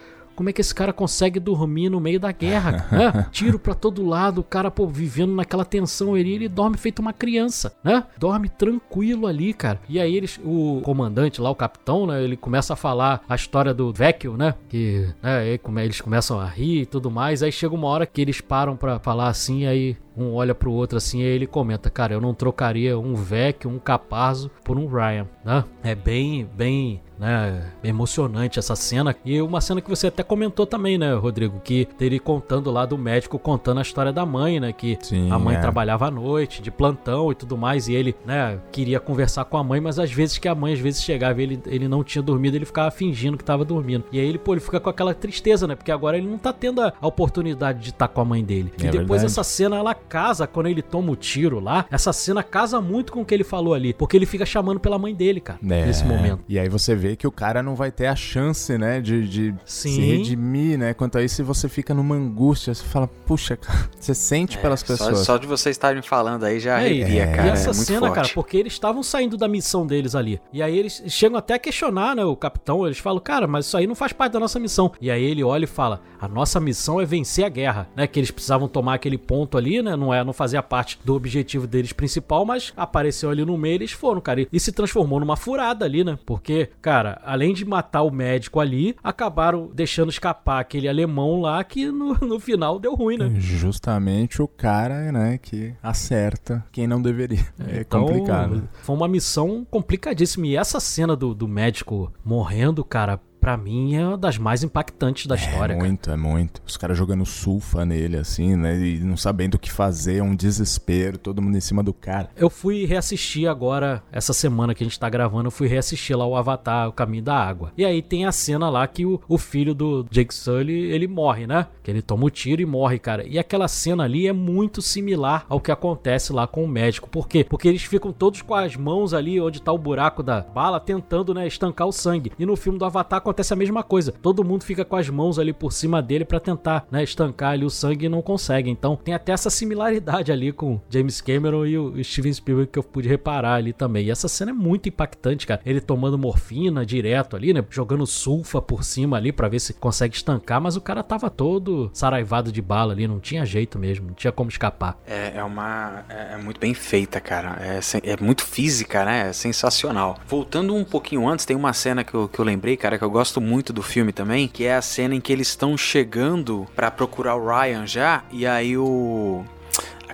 como é que esse cara consegue dormir no meio da guerra, né? Tiro para todo lado, o cara, pô, vivendo naquela tensão ali, ele dorme feito uma criança, né? Dorme tranquilo ali, cara. E aí eles, o comandante lá, o capitão, né? Ele começa a falar a história do Vecchio, né? Que, né? Eles começam a rir e tudo mais. Aí chega uma hora que eles param para falar assim, aí um olha pro outro assim, e ele comenta, cara, eu não trocaria um Vecchio, um Caparzo por um Ryan, né? É bem, bem né? Emocionante essa cena. E uma cena que você até comentou também, né, Rodrigo? Que ele contando lá do médico, contando a história da mãe, né? Que Sim, a mãe é. trabalhava à noite, de plantão e tudo mais. E ele, né, queria conversar com a mãe, mas às vezes que a mãe às vezes chegava e ele, ele não tinha dormido, ele ficava fingindo que tava dormindo. E aí ele, pô, ele fica com aquela tristeza, né? Porque agora ele não tá tendo a oportunidade de estar tá com a mãe dele. É e depois verdade. essa cena, ela casa quando ele toma o tiro lá. Essa cena casa muito com o que ele falou ali. Porque ele fica chamando pela mãe dele, cara. É. Nesse momento. E aí você vê que o cara não vai ter a chance, né, de, de se redimir, né? Quanto a isso, você fica numa angústia, você fala, puxa, cara, você sente é, pelas pessoas. Só, só, de vocês estarem falando aí já arrepia, é, cara. E essa é cena, forte. cara, porque eles estavam saindo da missão deles ali. E aí eles chegam até a questionar, né, o capitão, eles falam, cara, mas isso aí não faz parte da nossa missão. E aí ele olha e fala, a nossa missão é vencer a guerra, né? Que eles precisavam tomar aquele ponto ali, né? Não é, não fazia parte do objetivo deles principal, mas apareceu ali no meio, eles foram, cara. E se transformou numa furada ali, né? Porque, cara, além de matar o médico ali, acabaram deixando escapar aquele alemão lá que no, no final deu ruim, né? Justamente o cara, né, que acerta quem não deveria. É então, complicado. Foi uma missão complicadíssima. E essa cena do, do médico morrendo, cara, pra mim é uma das mais impactantes da é história. É muito, cara. é muito. Os caras jogando sulfa nele, assim, né? E não sabendo o que fazer, é um desespero, todo mundo em cima do cara. Eu fui reassistir agora, essa semana que a gente tá gravando, eu fui reassistir lá o Avatar, o Caminho da Água. E aí tem a cena lá que o, o filho do Jake Sully, ele morre, né? Que ele toma o tiro e morre, cara. E aquela cena ali é muito similar ao que acontece lá com o médico. Por quê? Porque eles ficam todos com as mãos ali onde tá o buraco da bala, tentando, né, estancar o sangue. E no filme do Avatar acontece a mesma coisa. Todo mundo fica com as mãos ali por cima dele para tentar, né, estancar ali o sangue e não consegue. Então tem até essa similaridade ali com James Cameron e o Steven Spielberg que eu pude reparar ali também. E essa cena é muito impactante, cara. Ele tomando morfina direto ali, né, jogando sulfa por cima ali para ver se consegue estancar, mas o cara tava todo saraivado de bala ali, não tinha jeito mesmo, não tinha como escapar. É, é uma é, é muito bem feita, cara. É, é muito física, né? É sensacional. Voltando um pouquinho antes, tem uma cena que eu, que eu lembrei, cara, que eu gosto muito do filme também, que é a cena em que eles estão chegando para procurar o Ryan já, e aí o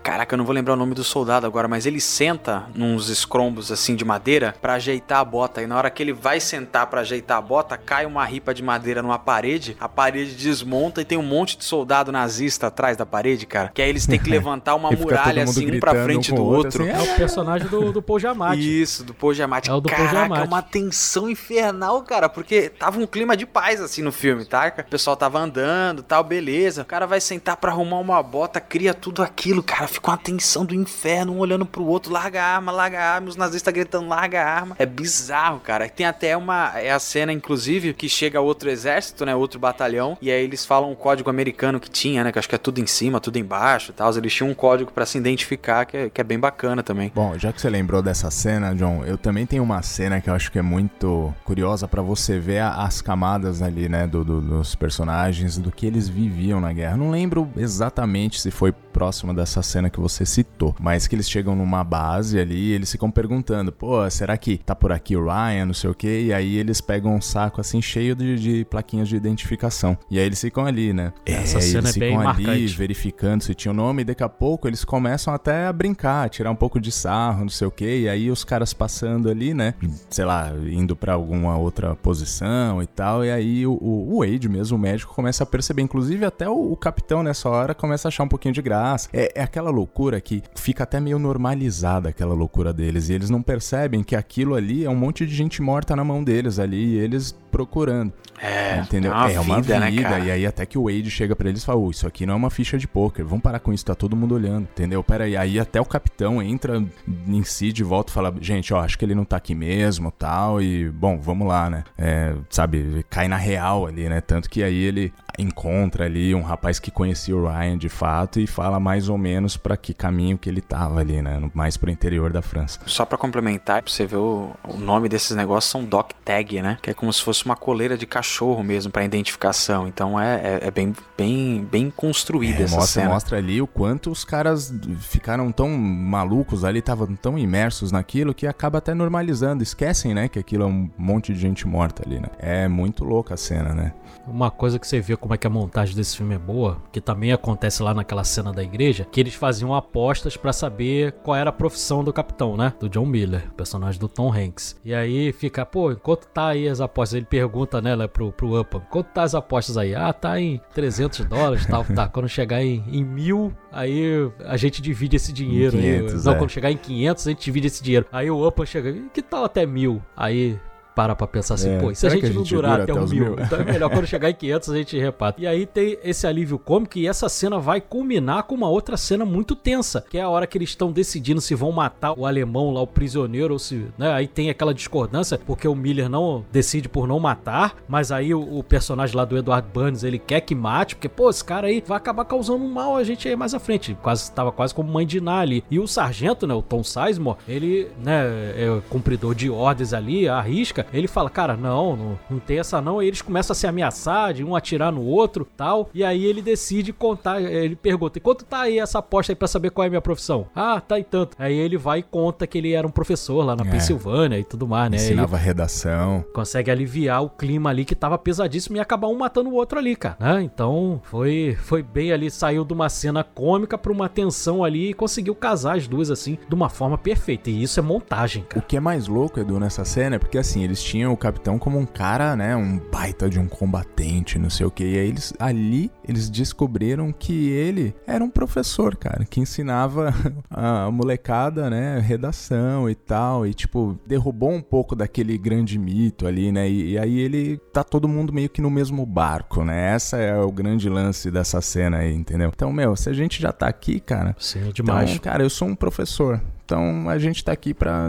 Caraca, eu não vou lembrar o nome do soldado agora, mas ele senta nos escrombos assim de madeira para ajeitar a bota. E na hora que ele vai sentar para ajeitar a bota, cai uma ripa de madeira numa parede, a parede desmonta e tem um monte de soldado nazista atrás da parede, cara. Que aí eles têm que levantar uma muralha assim, um pra frente um do outro. outro. Assim, é, é, o personagem do, do Paul Giamatti. Isso, do Paul Giamatti. É o do Caraca, Paul Giamatti. uma tensão infernal, cara, porque tava um clima de paz assim no filme, tá? O pessoal tava andando, tal, beleza. O cara vai sentar para arrumar uma bota, cria tudo aquilo, cara, fica uma tensão do inferno, um olhando pro outro, larga a arma, larga a arma, os nazistas gritando, larga a arma. É bizarro, cara. Tem até uma é a cena inclusive que chega outro exército, né, outro batalhão, e aí eles falam o código americano que tinha, né, que acho que é tudo em cima, tudo embaixo, tal. Eles tinham um código para se identificar que é, que é bem bacana também. Bom, já que você lembrou dessa cena, John, eu também tenho uma cena que eu acho que é muito curiosa para você ver as camadas ali, né, do, do, dos personagens, do que eles viviam na guerra. Não lembro exatamente se foi próxima dessa cena que você citou, mas que eles chegam numa base ali e eles ficam perguntando, pô, será que tá por aqui o Ryan, não sei o que, e aí eles pegam um saco assim cheio de, de plaquinhas de identificação. E aí eles ficam ali, né? Essa é, cena eles é bem ficam ali marcante. verificando se tinha o nome, e daqui a pouco eles começam até a brincar, tirar um pouco de sarro, não sei o que, e aí os caras passando ali, né? Sei lá, indo para alguma outra posição e tal, e aí o, o Wade mesmo, o médico, começa a perceber, inclusive até o, o capitão nessa hora começa a achar um pouquinho de graça. É, é aquela loucura que fica até meio normalizada aquela loucura deles, e eles não percebem que aquilo ali é um monte de gente morta na mão deles ali, e eles procurando. É, entendeu? é uma é uma vida, vida, né, e aí até que o Wade chega pra eles e fala: "Ô, isso aqui não é uma ficha de poker, vamos parar com isso, tá todo mundo olhando, entendeu? Pera aí, aí até o capitão entra em si de volta e fala: gente, ó, acho que ele não tá aqui mesmo, tal, e bom, vamos lá, né? É, sabe, cai na real ali, né? Tanto que aí ele encontra ali um rapaz que conhecia o Ryan de fato e fala mais ou menos pra que caminho que ele tava ali, né? Mais pro interior da França. Só pra complementar, pra você ver o, o nome desses negócios são dog tag, né? Que é como se fosse uma coleira de cachorro mesmo pra identificação. Então é, é, é bem, bem, bem construída É, essa mostra, cena. mostra ali o quanto os caras ficaram tão malucos ali, estavam tão imersos naquilo que acaba até normalizando, esquecem, né, que aquilo é um monte de gente morta ali, né? É muito louca a cena, né? Uma coisa que você vê como é que a montagem desse filme é boa, que também acontece lá naquela cena da igreja, que eles faziam apostas pra saber qual era a profissão do capitão, né? Do John Miller, personagem do Tom Hanks. E aí fica, pô, enquanto tá aí as apostas, ele pergunta, né, lá pro, pro Upham, quanto tá as apostas aí? Ah, tá em 300 dólares e tal. Tá, quando chegar em, em mil, aí a gente divide esse dinheiro. Em aí. 500, Não, é. quando chegar em 500, a gente divide esse dinheiro. Aí o Upham chega, que tal até mil? Aí para pra pensar assim, É, pô, e se a gente, a não gente durar dura até até um mil? mil? Então é melhor quando chegar em 500 a gente repata. E aí tem esse alívio cômico e essa cena vai culminar com uma outra cena muito tensa, que é a hora que eles estão decidindo se vão matar o alemão lá, o prisioneiro, ou se, né, aí tem aquela discordância, porque o Miller não decide por não matar, mas aí o, o personagem lá do Edward Burns, ele quer que mate, porque, pô, esse cara aí vai acabar causando um mal a gente aí mais à frente. Quase, tava quase como mãe de Iná ali. E o sargento, né, o Tom Sizemore, ele, né, é cumpridor de ordens ali, arrisca, ele fala, cara, não, não, não tem essa não. Aí eles começam a se ameaçar, de um atirar no outro tal. E aí ele decide contar, ele pergunta, e quanto tá aí essa aposta aí pra saber qual é a minha profissão? Ah, tá e tanto. Aí ele vai e conta que ele era um professor lá na É. Pensilvânia e tudo mais, né? Aí Ensinava redação. consegue aliviar o clima ali que tava pesadíssimo e acabar um matando o outro ali, cara. né? Então foi, foi bem ali, saiu de uma cena cômica pra uma tensão ali e conseguiu casar as duas assim de uma forma perfeita. E isso é montagem, O cara. que é mais louco, Edu, nessa cena é porque assim, eles tinham o capitão como um cara, né? Um baita de um combatente, não sei o que. E aí eles ali eles descobriram que ele era um professor, cara, que ensinava a molecada, né? Redação e tal. E tipo, derrubou um pouco daquele grande mito ali, né? E, e aí ele tá todo mundo meio que no mesmo barco, né? Essa é o grande lance dessa cena aí, entendeu? Então, meu, se a gente já tá aqui, cara, Sim, é demais. então, cara, eu sou um professor. Então a gente tá aqui pra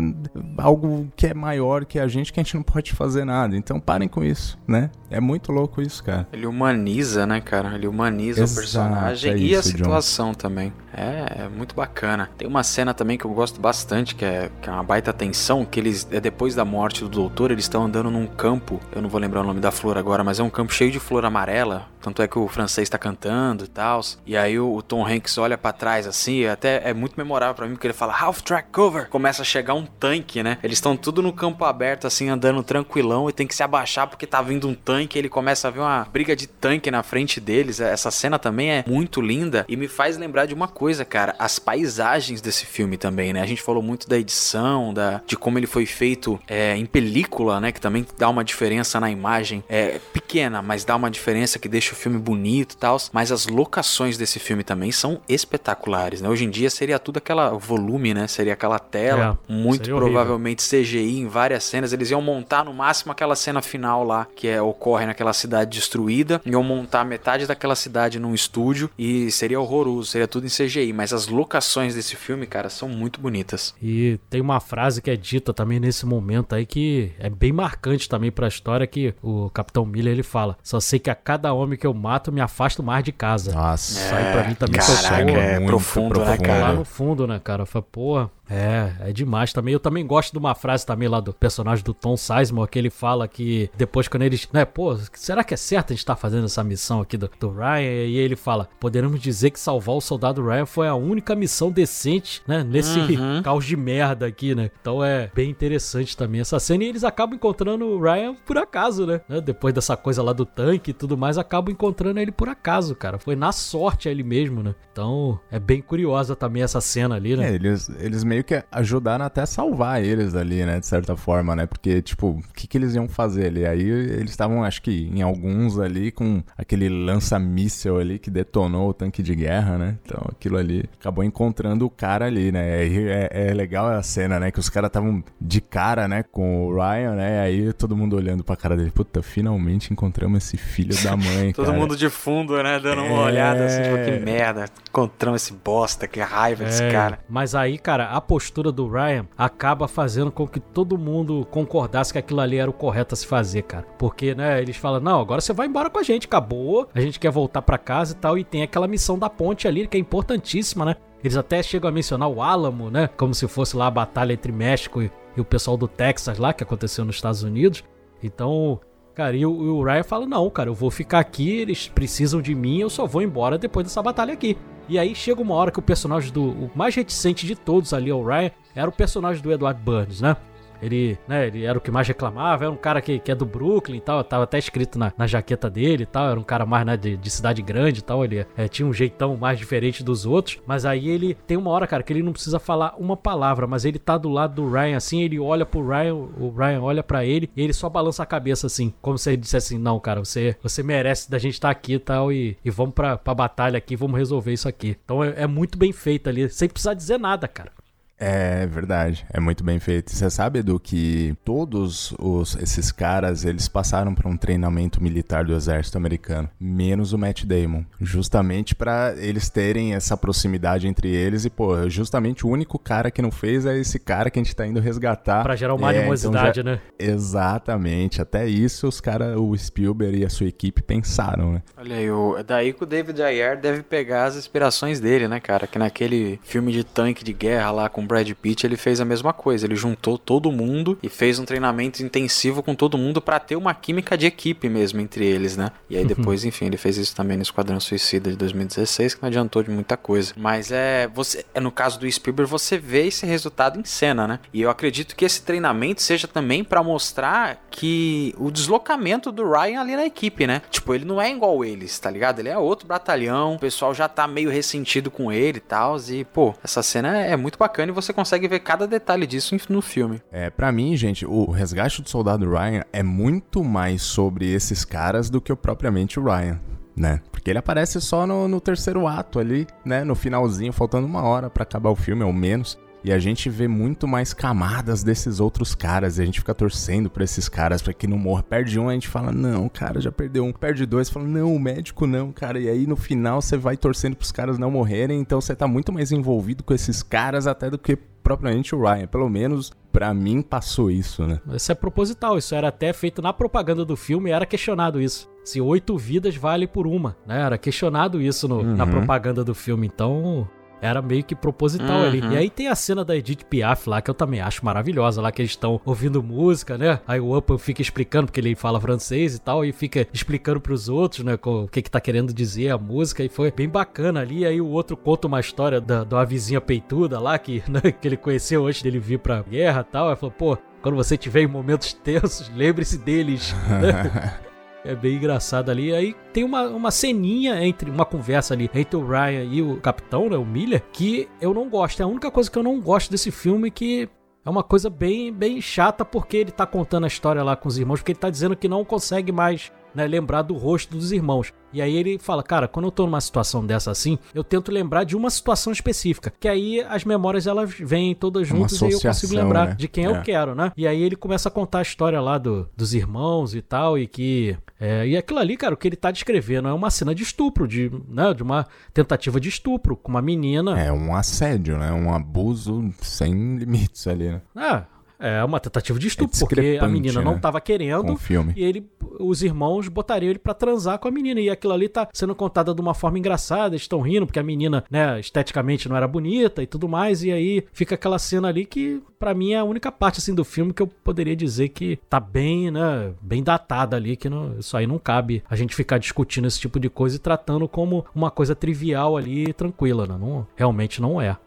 algo que é maior que a gente, que a gente não pode fazer nada. Então parem com isso, né? É muito louco isso, cara. Ele humaniza, né, cara? Ele humaniza Exato, o personagem é e a isso, John. situação também. É, é muito bacana. Tem uma cena também que eu gosto bastante, que é, que é uma baita tensão, que eles, é depois da morte do doutor, eles estão andando num campo, eu não vou lembrar o nome da flor agora, mas é um campo cheio de flor amarela, tanto é que o francês tá cantando e tal. E aí o, o Tom Hanks olha pra trás assim, e até é muito memorável pra mim, porque ele fala Half track cover. Começa a chegar um tanque, né? Eles estão tudo no campo aberto, assim, andando tranquilão e tem que se abaixar porque tá vindo um tanque. Ele começa a ver uma briga de tanque na frente deles. Essa cena também é muito linda e me faz lembrar de uma coisa, cara. As paisagens desse filme também, né? A gente falou muito da edição, da, de como ele foi feito é, em película, né? Que também dá uma diferença na imagem. É pequena, mas dá uma diferença que deixa o filme bonito e tal. Mas as locações desse filme também são espetaculares, né? Hoje em dia seria tudo aquela volume, né? Seria aquela tela, é, muito provavelmente horrível. CGI em várias cenas. Eles iam montar no máximo aquela cena final lá, que é, ocorre naquela cidade destruída, iam montar metade daquela cidade num estúdio e seria horroroso, seria tudo em CGI. Mas as locações desse filme, cara, são muito bonitas. E tem uma frase que é dita também nesse momento aí que é bem marcante também para a história que o Capitão Miller ele fala: "Só sei que a cada homem que eu mato me afasto mais de casa". Nossa, isso aí para mim também caraca, é profundo, profundo, né, cara? Lá no fundo, né, cara? Foi, porra, é, é demais também. Eu também gosto de uma frase também lá do personagem do Tom Sizemore, que ele fala que depois quando eles, né, pô, será que é certo a gente estar tá fazendo essa missão aqui do, do, Ryan? E ele fala, poderemos dizer que salvar o soldado Ryan foi a única missão decente, né, nesse uhum. caos de merda aqui, né? Então é bem interessante também essa cena e eles acabam encontrando o Ryan por acaso, né? Depois dessa coisa lá do tanque e tudo mais, acabam encontrando ele por acaso, cara. Foi na sorte ele mesmo, né? Então é bem curiosa também essa cena ali, né? É, eles, eles meio meio que ajudaram até a salvar eles ali, né? De certa forma, né? Porque, tipo, o que, que eles iam fazer ali? Aí eles estavam, acho que em alguns ali, com aquele lança-míssel ali que detonou o tanque de guerra, né? Então aquilo ali acabou encontrando o cara ali, né? Aí é, é legal a cena, né? Que os caras estavam de cara, né? Com o Ryan, né? Aí todo mundo olhando pra cara dele. Puta, finalmente encontramos esse filho da mãe, todo cara. mundo de fundo, né? Dando uma é... olhada assim, tipo, que merda. Encontramos esse bosta, que raiva é... desse cara. Mas aí, cara, a postura do Ryan acaba fazendo com que todo mundo concordasse que aquilo ali era o correto a se fazer, cara. Porque, né, eles falam: não, agora você vai embora com a gente, acabou, a gente quer voltar para casa e tal. E tem aquela missão da ponte ali que é importantíssima, né? Eles até chegam a mencionar o Álamo, né? Como se fosse lá a batalha entre México e, e o pessoal do Texas lá, que aconteceu nos Estados Unidos. Então, Cara, e o, o, Ryan fala: não, cara, eu vou ficar aqui, eles precisam de mim, eu só vou embora depois dessa batalha aqui. E aí chega uma hora que o personagem do. O mais reticente de todos ali, o Ryan, era o personagem do Edward Burns, né? Ele, né, ele era o que mais reclamava, era um cara que, que é do Brooklyn e tal, tava até escrito na, na jaqueta dele e tal, era um cara mais, né, de, de cidade grande e tal, ele é, tinha um jeitão mais diferente dos outros, mas aí ele tem uma hora, cara, que ele não precisa falar uma palavra, mas ele tá do lado do Ryan assim, ele olha pro Ryan, o Ryan olha para ele e ele só balança a cabeça assim, como se ele dissesse assim, não, cara, você, você merece da gente estar tá aqui e tal, e, e vamos pra, pra batalha aqui, vamos resolver isso aqui. Então é, é muito bem feito ali, sem precisar dizer nada, cara. É verdade, é muito bem feito. Você sabe, Edu, que todos os, esses caras, eles passaram por um treinamento militar do exército americano, menos o Matt Damon, justamente para eles terem essa proximidade entre eles e, pô, justamente o único cara que não fez é esse cara que a gente tá indo resgatar. Pra gerar uma é, animosidade, então já... né? Exatamente, até isso os caras, o Spielberg e a sua equipe pensaram, né? Olha aí, o... É daí que o David Ayer deve pegar as inspirações dele, né, cara? Que naquele filme de tanque de guerra lá com Brad Pitt, ele fez a mesma coisa. Ele juntou todo mundo e fez um treinamento intensivo com todo mundo para ter uma química de equipe mesmo entre eles, né? E aí depois, enfim, ele fez isso também no Esquadrão Suicida de 2016, que não adiantou de muita coisa. Mas é, você, é no caso do Spielberg, você vê esse resultado em cena, né? E eu acredito que esse treinamento seja também para mostrar que o deslocamento do Ryan ali na equipe, né? Tipo, ele não é igual eles, tá ligado? Ele é outro batalhão, o pessoal já tá meio ressentido com ele e tal. E, pô, essa cena é muito bacana e você consegue ver cada detalhe disso no filme. É, para mim, gente, o resgate do soldado Ryan é muito mais sobre esses caras do que o propriamente o Ryan. Né? Porque ele aparece só no, no terceiro ato ali, né? No finalzinho, faltando uma hora para acabar o filme, ou menos. E a gente vê muito mais camadas desses outros caras. E a gente fica torcendo pra esses caras para que não morra. Perde um, a gente fala, não, cara, já perdeu um. Perde dois, fala, não, o médico não, cara. E aí no final você vai torcendo pros caras não morrerem. Então você tá muito mais envolvido com esses caras até do que propriamente o Ryan. Pelo menos para mim passou isso, né? Isso é proposital. Isso era até feito na propaganda do filme. Era questionado isso. Se oito vidas vale por uma, né? Era questionado isso no, uhum. na propaganda do filme. Então Era meio que proposital Uhum. ali. E aí tem a cena da Edith Piaf lá, que eu também acho maravilhosa, lá que eles estão ouvindo música, né? Aí o Upham fica explicando, porque ele fala francês e tal, e fica explicando pros outros, né, o que que tá querendo dizer a música, e foi bem bacana ali. Aí o outro conta uma história da, uma vizinha peituda lá, que, né, que ele conheceu antes dele vir pra guerra e tal. Aí falou, pô, quando você tiver em momentos tensos, lembre-se deles. né? É bem engraçado ali. Aí tem uma, uma ceninha entre uma conversa ali entre o Ryan e o capitão, né, o Miller, que eu não gosto. É a única coisa que eu não gosto desse filme que é uma coisa bem, bem chata porque ele tá contando a história lá com os irmãos, porque ele tá dizendo que não consegue mais né, lembrar do rosto dos irmãos. E aí ele fala, cara, quando eu tô numa situação dessa assim, eu tento lembrar de uma situação específica, que aí as memórias elas vêm todas juntas e eu consigo lembrar né? de quem É. eu quero, né? E aí ele começa a contar a história lá do, dos irmãos e tal, e que. é, e aquilo ali, cara, o que ele tá descrevendo é uma cena de estupro, de, né, de uma tentativa de estupro com uma menina. É um assédio, né? Um abuso sem limites ali, né? É, é uma tentativa de estupro, porque a menina não né? tava Com querendo. o filme. E ele, os irmãos botariam ele pra transar com a menina. E aquilo ali tá sendo contada de uma forma engraçada. Eles estão rindo porque a menina, né, esteticamente não era bonita e tudo mais. E aí fica aquela cena ali que, pra mim, é a única parte assim do filme que eu poderia dizer que tá bem, né, bem datada ali. Que não, isso aí não cabe a gente ficar discutindo esse tipo de coisa e tratando como uma coisa trivial ali, tranquila, né? Não, realmente não é.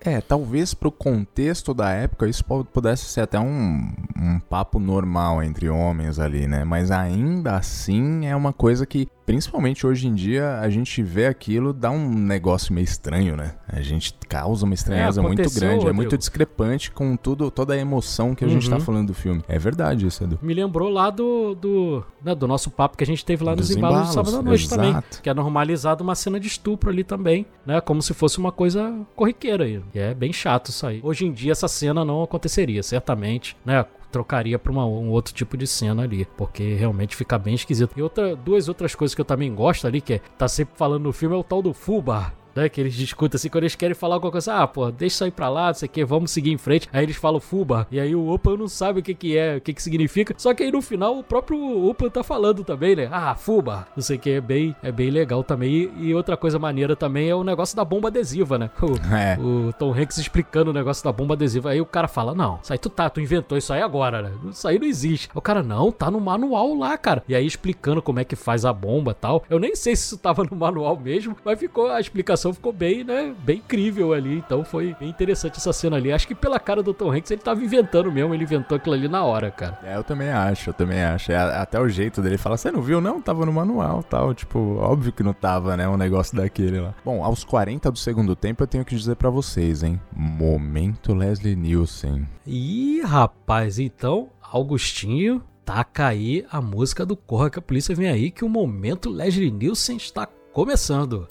É, talvez pro contexto da época isso pudesse ser até um, um papo normal entre homens ali, né? Mas ainda assim é uma coisa que, principalmente hoje em dia, a gente vê aquilo, dá um negócio meio estranho, né? A gente causa uma estranheza muito aconteceu, grande, é Rodrigo. muito discrepante com tudo, toda a emoção que a gente tá Uhum. falando do filme. É verdade isso, Edu. Me lembrou lá do, do, né, do nosso papo que a gente teve lá nos Dos embalos, de embalos, sábado à noite também. exato. Que é normalizado uma cena de estupro ali também, né? Como se fosse uma coisa corriqueira aí. E é bem chato isso aí. Hoje em dia essa cena não aconteceria, certamente, né? Trocaria pra uma- um outro tipo de cena ali, porque realmente fica bem esquisito. E outra, duas outras coisas que eu também gosto ali, que é, tá sempre falando no filme, é o tal do Fubar. Né, que eles discutem assim, quando eles querem falar alguma coisa, ah, pô, deixa isso aí pra lá, não sei o que, vamos seguir em frente. Aí eles falam Fuba, e aí o Opa não sabe o que que é, o que que significa. Só que aí no final o próprio Opa tá falando também, né? Ah, Fuba, não sei o que, é bem, é bem legal também. E, e outra coisa maneira também é o negócio da bomba adesiva, né? O, É. o Tom Hanks explicando o negócio da bomba adesiva. Aí o cara fala: Não, isso aí tu tá, tu inventou isso aí agora, né? Isso aí não existe. O cara, não, tá no manual lá, cara. E aí explicando como é que faz a bomba e tal. Eu nem sei se isso tava no manual mesmo, mas ficou, a explicação ficou bem, né? Bem incrível ali. Então foi bem interessante essa cena ali. Acho que pela cara do Tom Hanks ele tava inventando mesmo, ele inventou aquilo ali na hora, cara. É, eu também acho, eu também acho. É, até o jeito dele falar, você não viu? Não, tava no manual tal. Tipo, óbvio que não tava, né? Um negócio daquele lá. Bom, aos 40 do segundo tempo eu tenho que dizer pra vocês, hein? Momento Leslie Nielsen. Ih, rapaz, então, Augustinho, taca aí a música do Corra que a Polícia Vem Aí, que o momento Leslie Nielsen está começando.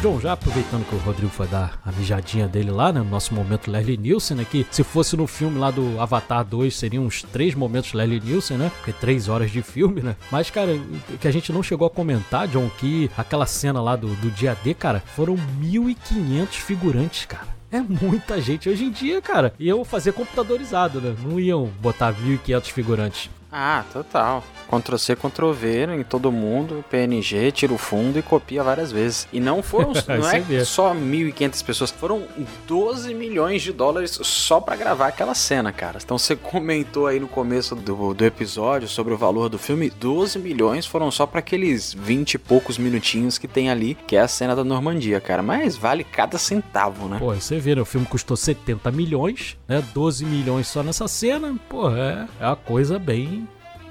John, já aproveitando que o Rodrigo foi dar a mijadinha dele lá, né? No nosso momento Leslie Nielsen, né? Que se fosse no filme lá do Avatar 2, seriam uns três momentos Leslie Nielsen, né? Porque três horas de filme, né? Mas, cara, que a gente não chegou a comentar, John, que aquela cena lá do, do dia D, cara, foram 1.500 figurantes, cara. É muita gente. Hoje em dia, cara, iam fazer computadorizado, né? Não iam botar 1.500 figurantes. Ah, total. Ctrl C, Ctrl V em todo mundo, PNG, tira o fundo e copia várias vezes. E não foram, não é só 1.500 pessoas, foram 12 milhões de dólares só pra gravar aquela cena, cara. Então você comentou aí no começo do, do episódio sobre o valor do filme, 12 milhões foram só pra aqueles 20 e poucos minutinhos que tem ali, que é a cena da Normandia, cara. Mas vale cada centavo, né? Pô, você vê, né? O filme custou 70 milhões, né? 12 milhões só nessa cena. Pô, é, é uma coisa bem.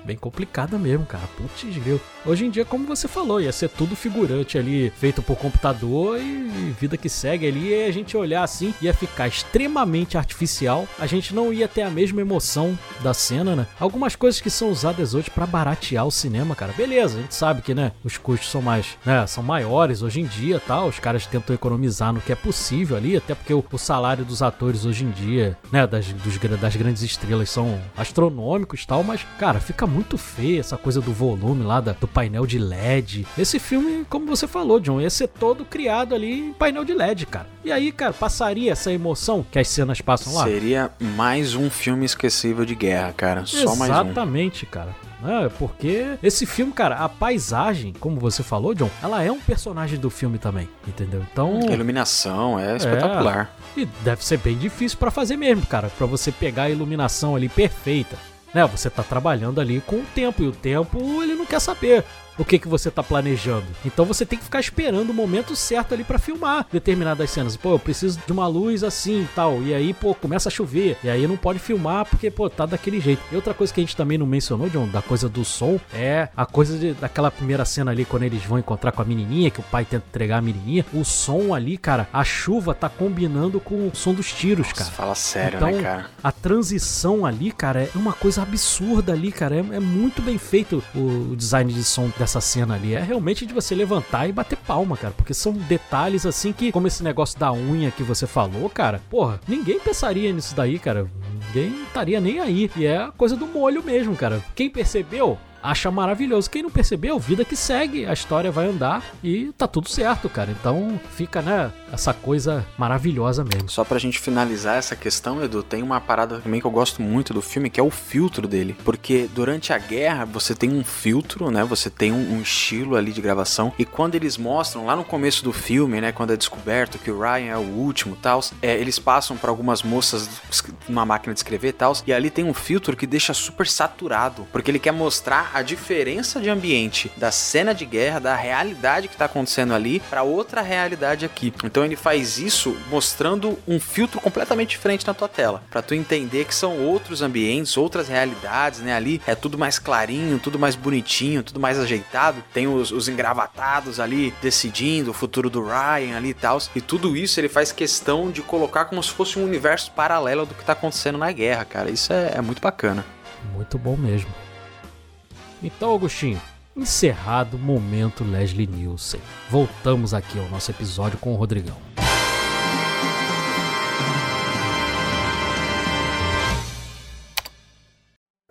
Bem complicada mesmo, cara. Putz, grilo. Hoje em dia, como você falou, ia ser tudo figurante ali, feito por computador e vida que segue ali. E a gente olhar assim, ia ficar extremamente artificial. A gente não ia ter a mesma emoção da cena, né? Algumas coisas que são usadas hoje pra baratear o cinema, cara. Beleza, a gente sabe que, né, os custos são mais, né, são maiores hoje em dia, tal. Os caras tentam economizar no que é possível ali, até porque o, o salário dos atores hoje em dia, né, das, dos das grandes estrelas são astronômicos, tal. Mas, cara, fica muito muito feia, essa coisa do volume lá, da, do painel de LED. Esse filme, como você falou, John, ia ser todo criado ali em painel de LED, cara. E aí, cara, passaria essa emoção que as cenas passam lá? Seria mais um filme esquecível de guerra, cara. Só mais um. Exatamente, cara. É, porque esse filme, cara, a paisagem, como você falou, John, ela é um personagem do filme também, entendeu? Então. A iluminação é espetacular. E deve ser bem difícil pra fazer mesmo, cara, Pra você pegar a iluminação ali perfeita. Né, você tá trabalhando ali com o tempo e o tempo ele não quer saber o que, que você tá planejando. Então você tem que ficar esperando o momento certo ali para filmar determinadas cenas. Pô, eu preciso de uma luz assim e tal. E aí, pô, começa a chover. E aí não pode filmar porque, pô, tá daquele jeito. E outra coisa que a gente também não mencionou, John, da coisa do som, é a coisa de, daquela primeira cena ali quando eles vão encontrar com a menininha, que o pai tenta entregar a menininha. O som ali, cara, a chuva tá combinando com o som dos tiros, Nossa, cara. Fala sério, né, então, né, cara? A transição ali, cara, é uma coisa absurda ali, cara. É, é muito bem feito o, o design de som dessa essa cena ali. É realmente de você levantar e bater palma, cara. Porque são detalhes assim que, como esse negócio da unha que você falou, cara, porra, ninguém pensaria nisso daí, cara. Ninguém estaria nem aí. E é a coisa do molho mesmo, cara. Quem percebeu, acha maravilhoso. Quem não percebeu, vida que segue, a história vai andar e tá tudo certo, cara. Então fica, né, essa coisa maravilhosa mesmo. Só pra gente finalizar essa questão, Edu, tem uma parada também que eu gosto muito do filme, que é o filtro dele. Porque durante a guerra você tem um filtro, né? Você tem um, um estilo ali de gravação. E quando eles mostram lá no começo do filme, né? Quando é descoberto que o Ryan é o último tal, é, eles passam para algumas moças numa máquina de escrever tal. E ali tem um filtro que deixa super saturado. Porque ele quer mostrar a diferença de ambiente da cena de guerra, da realidade que está acontecendo ali, para outra realidade aqui. Então ele faz isso mostrando um filtro completamente diferente na tua tela, para tu entender que são outros ambientes, outras realidades, né? Ali é tudo mais clarinho, tudo mais bonitinho, tudo mais ajeitado. Tem os, os engravatados ali decidindo o futuro do Ryan ali e tal. E tudo isso ele faz questão de colocar como se fosse um universo paralelo do que tá acontecendo na guerra, cara. Isso é, é muito bacana. Muito bom mesmo. Então, Augustinho, encerrado o momento Leslie Nielsen. Voltamos aqui ao nosso episódio com o Rodrigão.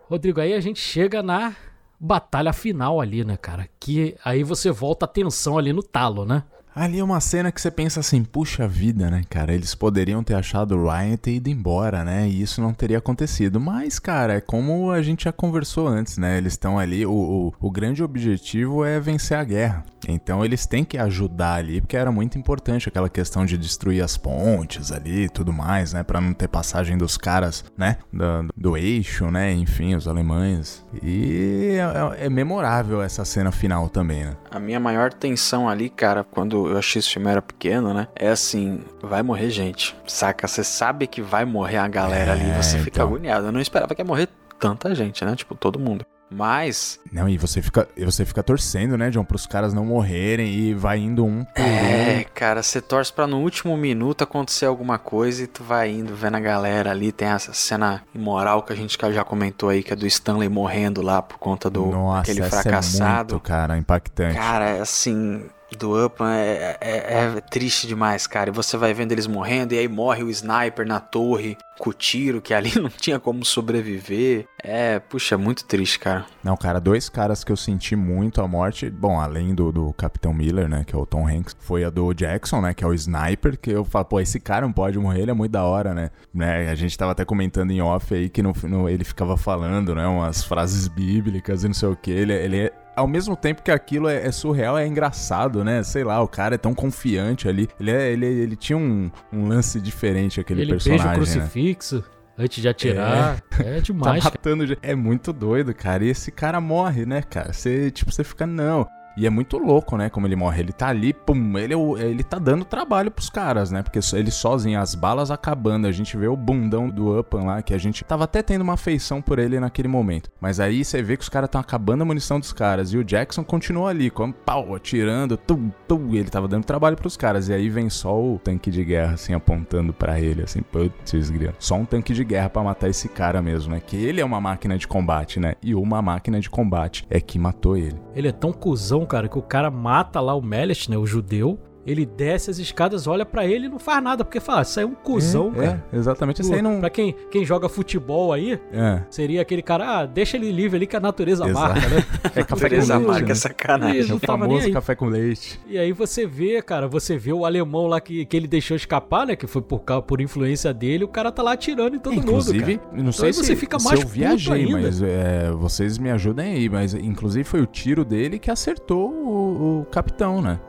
Rodrigo, aí a gente chega na batalha final ali, né, cara? Que aí você volta a tensão ali no talo, né? Ali é uma cena que você pensa assim, puxa vida, né, cara? Eles poderiam ter achado o Ryan e ter ido embora, né? E isso não teria acontecido. Mas, cara, é como a gente já conversou antes, né? Eles estão ali, o, o, o, grande objetivo é vencer a guerra. Então eles têm que ajudar ali, porque era muito importante aquela questão de destruir as pontes ali e tudo mais, né? Pra não ter passagem dos caras, né? Do, do eixo, né? Enfim, os alemães. E é, é memorável essa cena final também, né? A minha maior tensão ali, cara, quando eu achei esse filme era pequeno, né? É assim, vai morrer gente, saca? Você sabe que vai morrer a galera é, ali, você então... fica agoniado. Eu não esperava que ia morrer tanta gente, né? Tipo, todo mundo. Mas. Não, e você fica, você fica torcendo, né, John, pros caras não morrerem e vai indo um por É, cara, você torce pra no último minuto acontecer alguma coisa e tu vai indo, vendo a galera ali. Tem essa cena imoral que a gente já comentou aí, que é do Stanley morrendo lá por conta do Nossa, aquele fracassado. É muito, cara, impactante. Cara, é assim do Upman é, é, é, triste demais, cara. E você vai vendo eles morrendo, e aí morre o sniper na torre com o tiro, que ali não tinha como sobreviver. É, puxa, muito triste, cara. Não, cara, dois caras que eu senti muito a morte, bom, além do, do Capitão Miller, né, que é o Tom Hanks, foi a do Jackson, né, que é o sniper, que eu falo, pô, esse cara não pode morrer, ele é muito da hora, né? né? A gente tava até comentando em off aí que no, no, ele ficava falando, né, umas frases bíblicas e não sei o que. Ele, ele é ao mesmo tempo que aquilo é, é, surreal, é engraçado, né? Sei lá, o cara é tão confiante ali. Ele, é, ele, ele tinha um, um lance diferente, aquele ele personagem. Ele beija o né? crucifixo. Né? Antes de atirar. É, é demais. tá matando. É muito doido, cara. E esse cara morre, né, cara? Você, tipo, você fica, não. E é muito louco, né? Como ele morre. Ele tá ali, pum, ele, é ele tá dando trabalho pros caras, né? Porque ele sozinho, as balas acabando. A gente vê o bundão do Upan lá, que a gente tava até tendo uma afeição por ele naquele momento. Mas aí você vê que os caras estão acabando a munição dos caras. E o Jackson continua ali, com pau, atirando, tum, tum. E ele tava dando trabalho pros caras. E aí vem só o tanque de guerra, assim, apontando para ele, assim, putz, grilo. Só um tanque de guerra para matar esse cara mesmo, né? Que ele é uma máquina de combate, né? E uma máquina de combate é que matou ele. Ele é tão cuzão cara, que o cara mata lá o Melet, né, o judeu, ele desce as escadas, olha pra ele e não faz nada, porque fala, isso aí é um cuzão, é, cara. É, exatamente. Isso aí não. Pra quem, quem joga futebol aí, É. seria aquele cara, ah, deixa ele livre ali que a natureza Exato. marca, né? É café com Teresa leite. marca né? é sacanagem. É o famoso café com leite. E aí você vê, cara, você vê o alemão lá que, que ele deixou escapar, né? Que foi por, causa- por influência dele, o cara tá lá atirando em todo inclusive, mundo. Cara. não sei aí se, você fica se mais eu viajei, ainda. mas é, vocês me ajudem aí. Mas inclusive foi o tiro dele que acertou o, o capitão, né?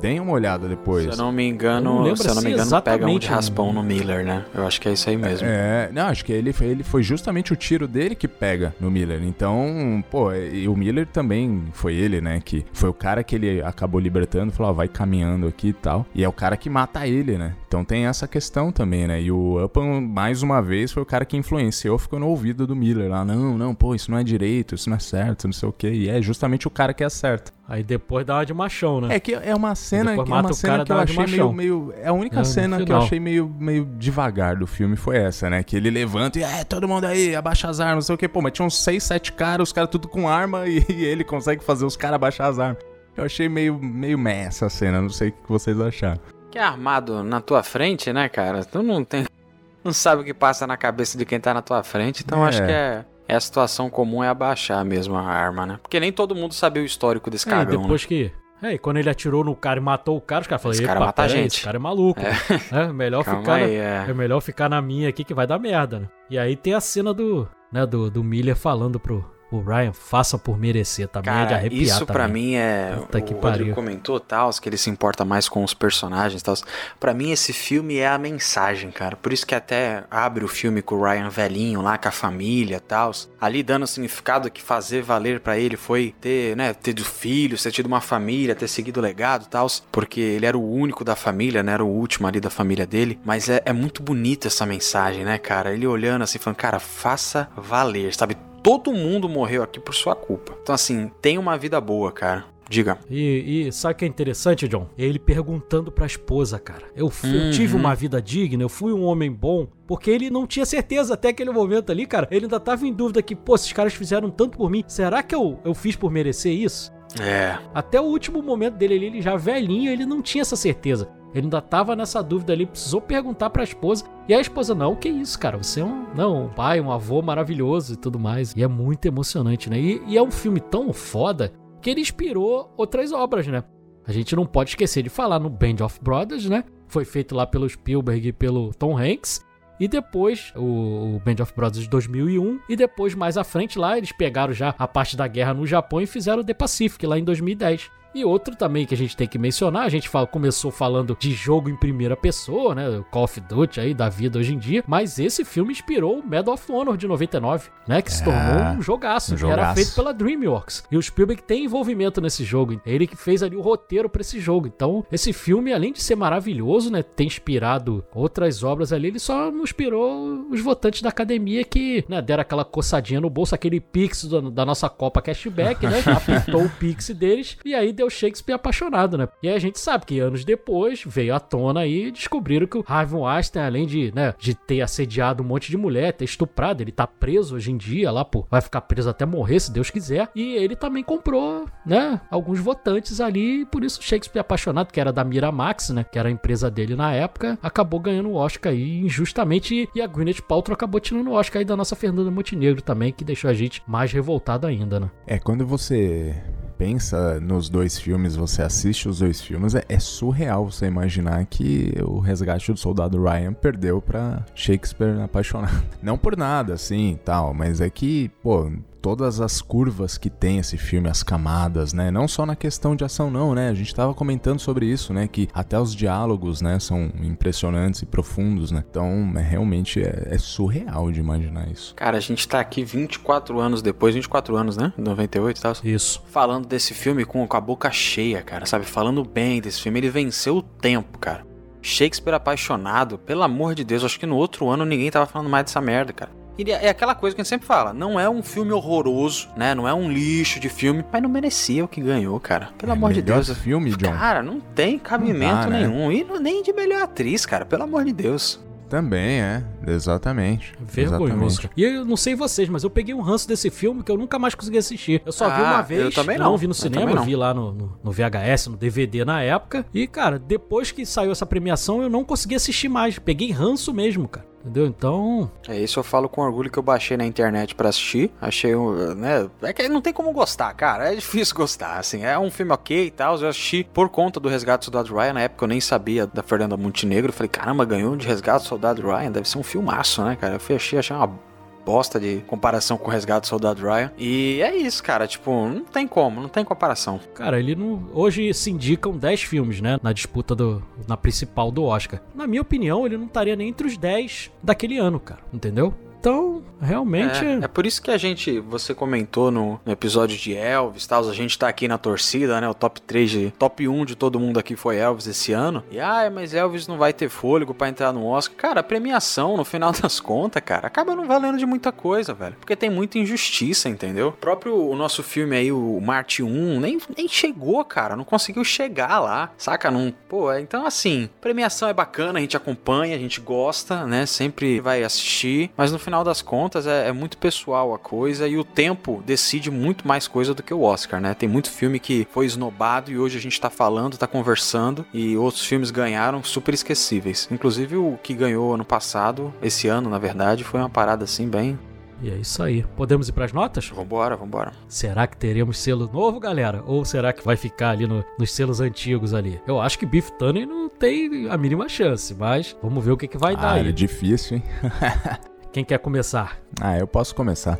Deem uma olhada depois. Se eu não me Eu não engano, lembro se eu não me assim engano, pega um de raspão no Miller, né? Eu acho que é isso aí mesmo. É, não, acho que ele, foi- ele foi justamente o tiro dele que pega no Miller. Então, pô, e o Miller também foi ele, né? Que foi o cara que ele acabou libertando, falou, ó, vai caminhando aqui e tal. E é o cara que mata ele, né? Então tem essa questão também, né? E o Upham, mais uma vez, foi o cara que influenciou, ficou no ouvido do Miller lá. Não, não, pô, isso não é direito, isso não é certo, não sei o quê. E é justamente o cara que acerta. Aí depois dá uma de machão, né? É que é uma cena, é uma cena que eu achei meio, meio. É a única É, cena que eu achei meio, meio devagar do filme foi essa, né? Que ele levanta e é, todo mundo aí, abaixa as armas, não sei o que. Pô, mas tinha uns 6, 7 caras, os caras tudo com arma e, e ele consegue fazer os caras abaixar as armas. Eu achei meio, meio meh essa cena, não sei o que vocês acharam. Que é armado na tua frente, né, cara? Tu não tem. Não sabe o que passa na cabeça de quem tá na tua frente, então É. acho que é. É a situação comum é abaixar mesmo a arma, né? Porque nem todo mundo sabia o histórico desse É, cagão, depois que. É, e quando ele atirou no cara e matou o cara, os caras falaram, Esse "Epa, cara mata a gente." Esse cara é maluco. É, melhor né? Calma ficar. na- aí, é. É melhor ficar na minha aqui que vai dar merda, né? E aí tem a cena do, né, do, do Miller falando pro o Ryan, faça por merecer, também é de Cara, arrepiar isso pra também. mim é. Puta que o. Rodrigo comentou tal, que ele se importa mais com os personagens e tal. Pra mim, esse filme é a mensagem, cara. Por isso que até abre o filme com o Ryan velhinho lá, com a família e tal. Ali dando o significado que fazer valer pra ele foi ter, né, ter filhos, ter tido uma família, ter seguido o legado e tal. Porque ele era o único da família, né? Era o último ali da família dele. Mas é, é muito bonita essa mensagem, né, cara? Ele olhando assim, falando, cara, faça valer, sabe? Todo mundo morreu aqui por sua culpa. Então, assim, tem uma vida boa, cara. Diga. E, e sabe o que é interessante, John? Ele perguntando pra esposa, cara. Eu, fu- eu tive Uhum. uma vida digna, eu fui um homem bom. Porque ele não tinha certeza até aquele momento ali, cara. Ele ainda tava em dúvida que, pô, esses caras fizeram tanto por mim. Será que eu, eu fiz por merecer isso? É. Até o último momento dele ali, ele já velhinho, ele não tinha essa certeza. Ele ainda tava nessa dúvida ali, precisou perguntar pra esposa. E a esposa, não, que isso, cara? Você é um, não, um pai, um avô maravilhoso e tudo mais. E é muito emocionante, né? E, e é um filme tão foda que ele inspirou outras obras, né? A gente não pode esquecer de falar no Band of Brothers, né? Foi feito lá pelo Spielberg e pelo Tom Hanks. E depois, o, Band of Brothers de 2001. E depois, mais à frente lá, eles pegaram já a parte da guerra no Japão e fizeram The Pacific lá em 2010. E outro também que a gente tem que mencionar, a gente fala- começou falando de jogo em primeira pessoa, né? Call of Duty aí da vida hoje em dia. Mas esse filme inspirou o Medal of Honor de 99, né? Que se É, tornou um jogaço. um que Era jogaço. feito pela DreamWorks. E o Spielberg tem envolvimento nesse jogo. É Ele que fez ali o roteiro pra esse jogo. Então, esse filme, além de ser maravilhoso, né? Ter inspirado outras obras ali, ele só inspirou os votantes da academia que, né? Deram aquela coçadinha no bolso, aquele pix da nossa Copa Cashback, né? Apertou o pix deles e aí deu Shakespeare apaixonado, né? E a gente sabe que anos depois veio à tona aí e descobriram que o Harvey Weinstein, além de, né, de ter assediado um monte de mulher, ter estuprado, ele tá preso hoje em dia lá, pô, vai ficar preso até morrer, se Deus quiser. E ele também comprou, né, alguns votantes ali, por isso Shakespeare apaixonado, que era da Miramax, né, que era a empresa dele na época, acabou ganhando o Oscar aí injustamente e a Gwyneth Paltrow acabou tirando o Oscar aí da nossa Fernanda Montenegro também, que deixou a gente mais revoltado ainda, né? É, quando você pensa nos dois filmes, você assiste os dois filmes, é, é surreal você imaginar que o resgate do soldado Ryan perdeu pra Shakespeare apaixonado. Não por nada, assim, tal, mas é que, pô, todas as curvas que tem esse filme, as camadas, né? Não só na questão de ação, não, né? A gente tava comentando sobre isso, né? Que até os diálogos, né, são impressionantes e profundos, né? Então, é, realmente é, é surreal de imaginar isso. Cara, a gente tá aqui 24 anos depois, 24 anos, né? 98 e tal. Isso. Falando desse filme com, com a boca cheia, cara, sabe? Falando bem desse filme. Ele venceu o tempo, cara. Shakespeare apaixonado, pelo amor de Deus, acho que no outro ano ninguém tava falando mais dessa merda, cara. É aquela coisa que a gente sempre fala, não é um filme horroroso, né? Não é um lixo de filme, mas não merecia o que ganhou, cara. Pelo amor de É Deus. filme, John. Cara, não tem cabimento Não dá, né? nenhum. E não- nem de melhor atriz, cara. Pelo amor de Deus. Também, é. Exatamente. Vergonhoso. Exatamente. E eu não sei vocês, mas eu peguei um ranço desse filme que eu nunca mais consegui assistir. Eu só vi Ah, uma eu vez. também eu não. vi no Eu cinema, eu não. vi lá no, no, no VHS, no DVD na época. E, cara, depois que saiu essa premiação, eu não consegui assistir mais. Peguei ranço mesmo, cara. Entendeu? Então. É isso eu falo com orgulho que eu baixei na internet pra assistir. Achei, um, né? É que não tem como gostar, cara. É difícil gostar, assim. É um filme ok e tal. Eu assisti por conta do Resgate do Soldado Ryan. Na época eu nem sabia da Fernanda Montenegro. Eu falei, caramba, ganhou de Resgate do Soldado Ryan. Deve ser um filmaço, né, cara? Eu fui achei, achei uma bosta de comparação com o Resgate do Soldado Ryan. E é isso, cara. Tipo, não tem como, não tem comparação. Cara, ele não. Hoje se indicam 10 filmes, né? Na disputa do. Na principal do Oscar. Na minha opinião, ele não estaria nem entre os 10 daquele ano, cara. Entendeu? Então, realmente. É, é por isso que a gente, você comentou no, no episódio de Elvis, tal, a gente tá aqui na torcida, né? O top 3 de top 1 de todo mundo aqui foi Elvis esse ano. E ah, mas Elvis não vai ter fôlego pra entrar no Oscar. Cara, a premiação, no final das contas, cara, acaba não valendo de muita coisa, velho. Porque tem muita injustiça, entendeu? O próprio o nosso filme aí, o Marte 1, nem, nem chegou, cara. Não conseguiu chegar lá, saca? Não, pô, é- então assim, premiação é bacana, a gente acompanha, a gente gosta, né? Sempre vai assistir, mas no final das contas é, é muito pessoal a coisa e o tempo decide muito mais coisa do que o Oscar, né? Tem muito filme que foi esnobado e hoje a gente tá falando, tá conversando e outros filmes ganharam super esquecíveis. Inclusive o que ganhou ano passado, esse ano na verdade, foi uma parada assim bem. E é isso aí. Podemos ir pras notas? Vambora, vambora. Será que teremos selo novo, galera? Ou será que vai ficar ali no- nos selos antigos ali? Eu acho que Beef Tunney não tem a mínima chance, mas vamos ver o que, que vai dar Ah, aí. é difícil, hein? Quem quer começar? Ah, eu posso começar.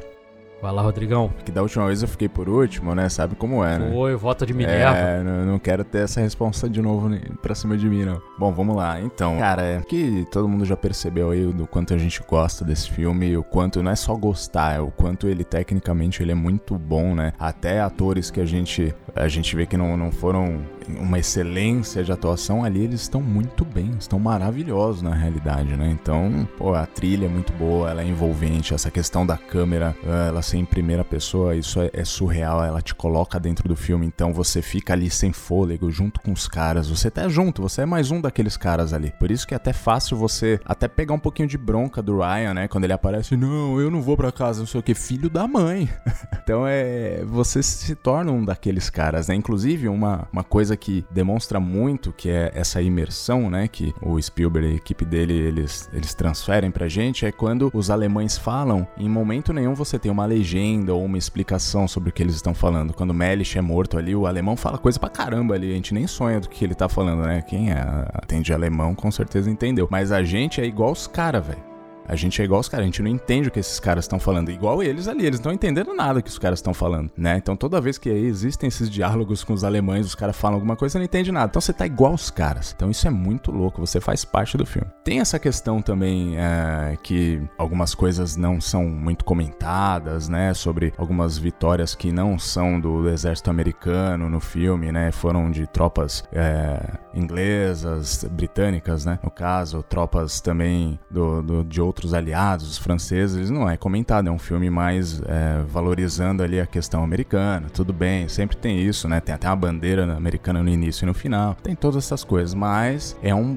Vai lá, Rodrigão. Que da última vez eu fiquei por último, né? Sabe como é, né? Oi, vota de Minerva. É, não, não quero ter essa responsa de novo pra cima de mim, não. Bom, vamos lá. Então, cara, é que todo mundo já percebeu aí do quanto a gente gosta desse filme, o quanto não é só gostar, é o quanto ele tecnicamente ele é muito bom, né? Até atores que a gente a gente vê que não, não foram uma excelência de atuação ali, eles estão muito bem, estão maravilhosos na realidade, né? Então, pô, a trilha é muito boa, ela é envolvente, essa questão da câmera, eh, ela ser em primeira pessoa, isso é, é surreal, ela te coloca dentro do filme, então você fica ali sem fôlego, junto com os caras, você tá junto, você é mais um daqueles caras ali. Por isso que é até fácil você até pegar um pouquinho de bronca do Ryan, né? Quando ele aparece, não, eu não vou pra casa, não sei o que, filho da mãe. então é. Você se torna um daqueles caras, né? Inclusive, uma, uma coisa que demonstra muito que é essa imersão, né? Que o Spielberg e a equipe dele eles, eles transferem pra gente é quando os alemães falam, em momento nenhum você tem uma legenda ou uma explicação sobre o que eles estão falando. Quando Melish é morto ali, o alemão fala coisa pra caramba ali, a gente nem sonha do que ele tá falando, né? Quem é, atende alemão com certeza entendeu. Mas a gente é igual os caras, velho. A gente é igual os caras, a gente não entende o que esses caras estão falando. Igual eles ali, eles não entendendo nada que os caras estão falando, né? Então toda vez que existem esses diálogos com os alemães, os caras falam alguma coisa, você não entende nada. Então você tá igual os caras. Então isso é muito louco, você faz parte do filme. Tem essa questão também é, que algumas coisas não são muito comentadas, né? Sobre algumas vitórias que não são do exército americano no filme, né? Foram de tropas é, inglesas, britânicas, né? No caso, tropas também do, do- de outros aliados, os franceses, não é comentado. É um filme mais é, valorizando ali a questão americana. Tudo bem, sempre tem isso, né? Tem até uma bandeira americana no início e no final. Tem todas essas coisas, mas é um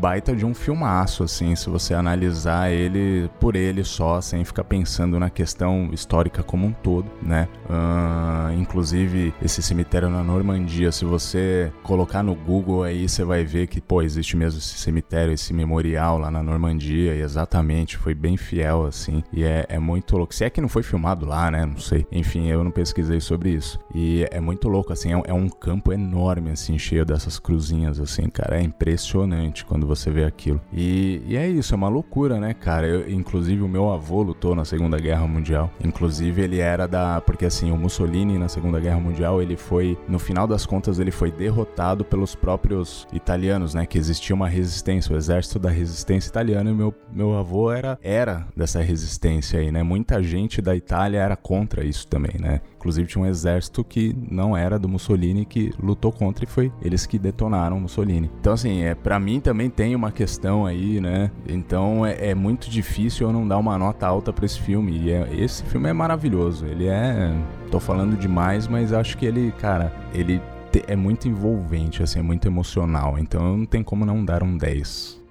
baita de um filmaço, assim, se você analisar ele por ele só, sem ficar pensando na questão histórica como um todo, né? Ah, inclusive, esse cemitério na Normandia, se você colocar no Google aí, você vai ver que, pô, existe mesmo esse cemitério, esse memorial lá na Normandia, e exatamente, foi bem fiel, assim, e é, é muito louco. Se é que não foi filmado lá, né? Não sei. Enfim, eu não pesquisei sobre isso. E é muito louco, assim, é, um- é um campo enorme, assim, cheio dessas cruzinhas, assim, cara. É impressionante quando você vê aquilo. E, e é isso, é uma loucura, né, cara? Eu, inclusive, o meu avô lutou na Segunda Guerra Mundial. Inclusive, ele era da. Porque, assim, o Mussolini na Segunda Guerra Mundial, ele foi. No final das contas, ele foi derrotado pelos próprios italianos, né? Que existia uma resistência, o exército da resistência italiana. E meu, meu avô era, era dessa resistência aí, né? Muita gente da Itália era contra isso também, né? Inclusive tinha um exército que não era do Mussolini que lutou contra e foi eles que detonaram Mussolini. Então assim, é para mim também tem uma questão aí, né? Então é, é muito difícil eu não dar uma nota alta para esse filme. E é- esse filme é maravilhoso. Ele é, tô falando demais, mas acho que ele, cara, ele é muito envolvente, assim, é muito emocional. Então não tem como não dar um 10.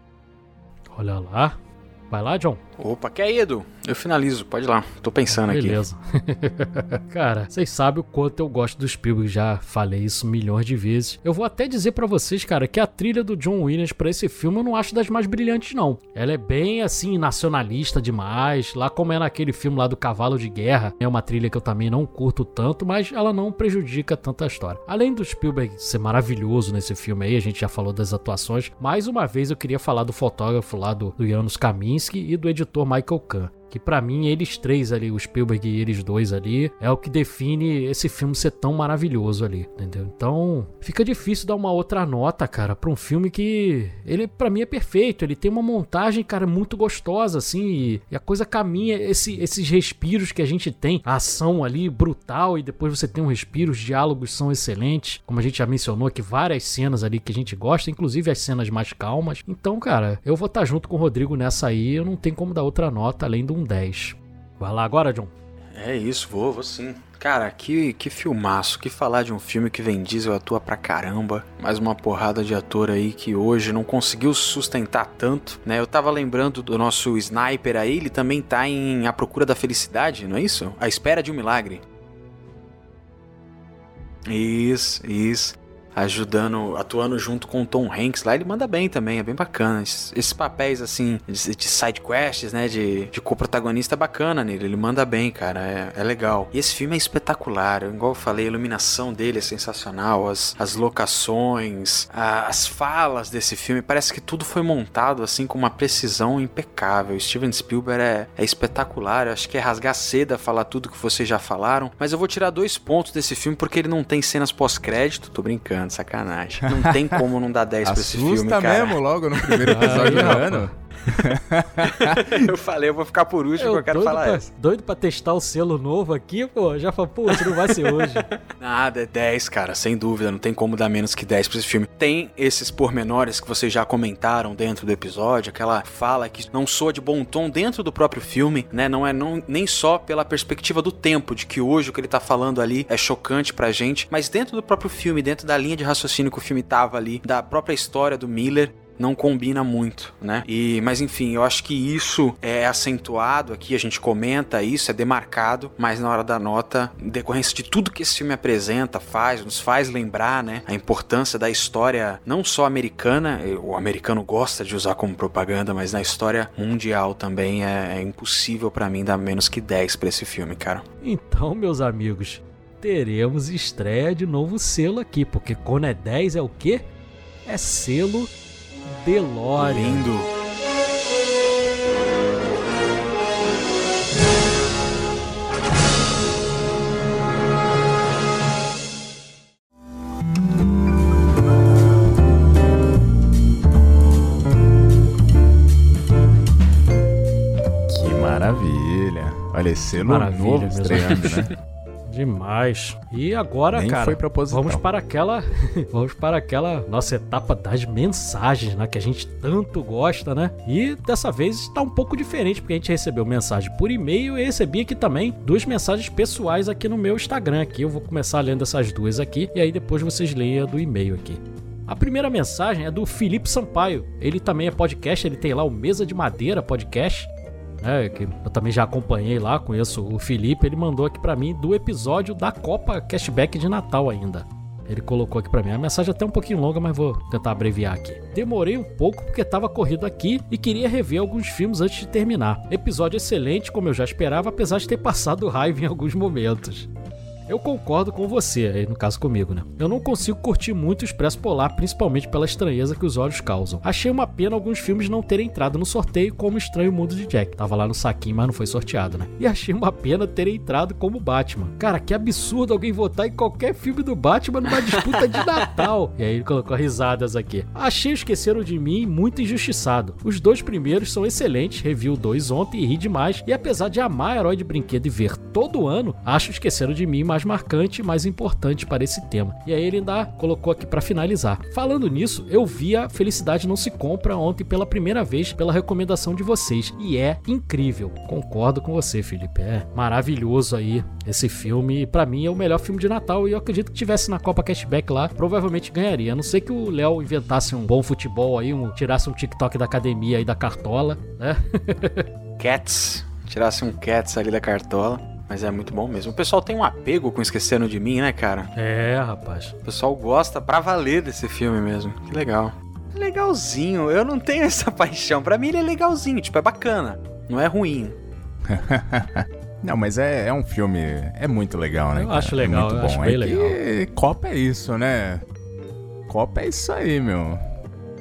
Olha lá. Vai lá, John. Opa, quer ir, Edu? Eu finalizo, pode ir lá. Tô pensando Beleza. aqui. Beleza. cara, vocês sabem o quanto eu gosto do Spielberg, já falei isso milhões de vezes. Eu vou até dizer para vocês, cara, que a trilha do John Williams para esse filme eu não acho das mais brilhantes, não. Ela é bem, assim, nacionalista demais. Lá como é naquele filme lá do Cavalo de Guerra, é uma trilha que eu também não curto tanto, mas ela não prejudica tanto a história. Além do Spielberg ser maravilhoso nesse filme aí, a gente já falou das atuações. Mais uma vez eu queria falar do fotógrafo lá do, do Janusz Kaminski e do editor Michael Kahn que para mim eles três ali, o Spielberg e eles dois ali, é o que define esse filme ser tão maravilhoso ali, entendeu? Então, fica difícil dar uma outra nota, cara, para um filme que ele para mim é perfeito, ele tem uma montagem, cara, muito gostosa assim, e, e a coisa caminha esse, esses respiros que a gente tem, a ação ali brutal e depois você tem um respiro, os diálogos são excelentes, como a gente já mencionou aqui várias cenas ali que a gente gosta, inclusive as cenas mais calmas. Então, cara, eu vou estar tá junto com o Rodrigo nessa aí, eu não tenho como dar outra nota além de um 10. Vai lá agora, John. É isso, vou, vou sim. Cara, que, que filmaço, que falar de um filme que Vin Diesel atua pra caramba, mais uma porrada de ator aí que hoje não conseguiu sustentar tanto, né? Eu tava lembrando do nosso sniper aí, ele também tá em A Procura da Felicidade, não é isso? A Espera de um Milagre. Isso, isso ajudando, atuando junto com o Tom Hanks lá, ele manda bem também, é bem bacana. Esses, esses papéis, assim, de, de side quests, né, de, de co-protagonista é bacana nele, ele manda bem, cara, é, é legal. E esse filme é espetacular, igual eu falei, a iluminação dele é sensacional, as, as locações, a, as falas desse filme, parece que tudo foi montado, assim, com uma precisão impecável. Steven Spielberg é, é espetacular, eu acho que é rasgar seda falar tudo que vocês já falaram, mas eu vou tirar dois pontos desse filme porque ele não tem cenas pós-crédito, tô brincando brincando, sacanagem. Não tem como não dar 10 pra esse filme, cara. Assusta mesmo logo no primeiro episódio do ano. eu falei, eu vou ficar por último, eu, eu quero falar pra, isso. Doido pra testar o selo novo aqui, pô. Já falei, pô, não vai ser hoje. Nada, é 10, cara, sem dúvida. Não tem como dar menos que 10 pra esse filme. Tem esses pormenores que vocês já comentaram dentro do episódio, aquela fala que não soa de bom tom dentro do próprio filme, né? Não é não, nem só pela perspectiva do tempo, de que hoje o que ele tá falando ali é chocante pra gente, mas dentro do próprio filme, dentro da linha de raciocínio que o filme tava ali, da própria história do Miller, não combina muito, né? E, mas enfim, eu acho que isso é acentuado aqui, a gente comenta isso, é demarcado, mas na hora da nota, em decorrência de tudo que esse filme apresenta, faz, nos faz lembrar, né, a importância da história não só americana, o americano gosta de usar como propaganda, mas na história mundial também é, é impossível para mim dar menos que 10 para esse filme, cara. Então, meus amigos, teremos estreia de novo selo aqui, porque quando é 10 é o quê? É selo DeLorean. Lindo. Que maravilha. Olha, selo novo estreando, né? Demais. E agora, Nem cara, vamos para aquela, vamos para aquela nossa etapa das mensagens, né, que a gente tanto gosta, né? E dessa vez está um pouco diferente, porque a gente recebeu mensagem por e-mail e recebi aqui também duas mensagens pessoais aqui no meu Instagram aqui. Eu vou começar lendo essas duas aqui e aí depois vocês leem a do e-mail aqui. A primeira mensagem é do Felipe Sampaio. Ele também é podcast, ele tem lá o Mesa de Madeira podcast né, que eu também já acompanhei lá, conheço o Felipe, ele mandou aqui para mim do episódio da Copa Cashback de Natal ainda. Ele colocou aqui para mim. A mensagem é até um pouquinho longa, mas vou tentar abreviar aqui. Demorei um pouco porque estava corrido aqui e queria rever alguns filmes antes de terminar. Episódio excelente, como eu já esperava, apesar de ter passado raiva em alguns momentos. Eu concordo com você, aí no caso comigo, né? Eu não consigo curtir muito o Expresso Polar, principalmente pela estranheza que os olhos causam. Achei uma pena alguns filmes não terem entrado no sorteio, como Estranho Mundo de Jack. Tava lá no saquinho, mas não foi sorteado, né? E achei uma pena terem entrado como Batman. Cara, que absurdo alguém votar em qualquer filme do Batman numa disputa de Natal. E aí ele colocou risadas aqui. Achei Esqueceram de Mim muito injustiçado. Os dois primeiros são excelentes, review dois ontem e ri demais. E apesar de amar Herói de Brinquedo e ver todo ano, acho Esqueceram de Mim mais marcante e mais importante para esse tema. E aí ele ainda colocou aqui para finalizar. Falando nisso, eu vi a Felicidade Não Se Compra ontem pela primeira vez pela recomendação de vocês. E é incrível. Concordo com você, Felipe. É maravilhoso aí esse filme. Para mim é o melhor filme de Natal. E eu acredito que tivesse na Copa Cashback lá, provavelmente ganharia. A não sei que o Léo inventasse um bom futebol aí, um, tirasse um TikTok da academia aí da cartola, né? Cats. Tirasse um Cats ali da cartola. Mas é muito bom mesmo. O pessoal tem um apego com Esquecendo de Mim, né, cara? É, rapaz. O pessoal gosta pra valer desse filme mesmo. Que legal. É legalzinho. Eu não tenho essa paixão. Pra mim ele é legalzinho. Tipo, é bacana. Não é ruim. Não, mas é, é um filme. É muito legal, né? Eu cara? acho legal, É muito eu bom. acho é bem que legal. Copa é isso, né? Copa é isso aí, meu.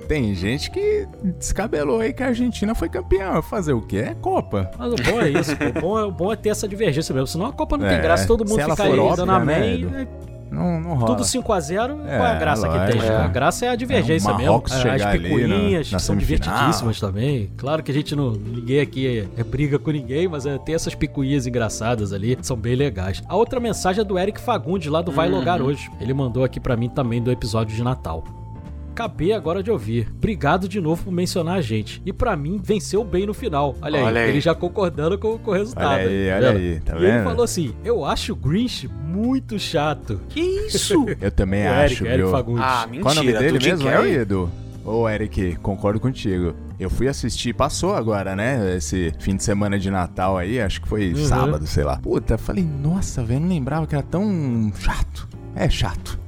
Tem gente que descabelou aí que a Argentina foi campeã. Fazer o quê? É Copa. Mas o bom é isso, pô. O bom é, o bom é ter essa divergência mesmo. Senão a Copa não É, tem graça, todo mundo fica aí óbvia, dando amém. né, né? Não, não rola. Tudo 5x0, É, qual é a graça que tem? lógico. A graça é a divergência É, mesmo. As picuinhas, na- na que são divertidíssimas também. Claro que a gente não. Ninguém aqui é, é briga com ninguém, mas é, tem essas picuinhas engraçadas ali, são bem legais. A outra mensagem é do Eric Fagundes, lá do Vai Logar Hoje. Ele mandou aqui pra mim também do episódio de Natal. Acabei agora de ouvir. Obrigado de novo por mencionar a gente. E pra mim, venceu bem no final. Olha, Olha aí, aí. ele já concordando com, com o resultado. Olha aí, tá olha vendo? aí, tá e ele vendo? falou assim: Eu acho o Grinch muito chato. Que isso? Eu também O acho, Eric, Eric? Fagundes. ah, mentira. Qual é o nome dele mesmo Carrey? aí, Edu? Ô, Eric, concordo contigo. Eu fui assistir, passou agora, né? Esse fim de semana de Natal aí, acho que foi Uhum. sábado, sei lá. Puta, falei, nossa, velho, não lembrava que era tão chato. É chato.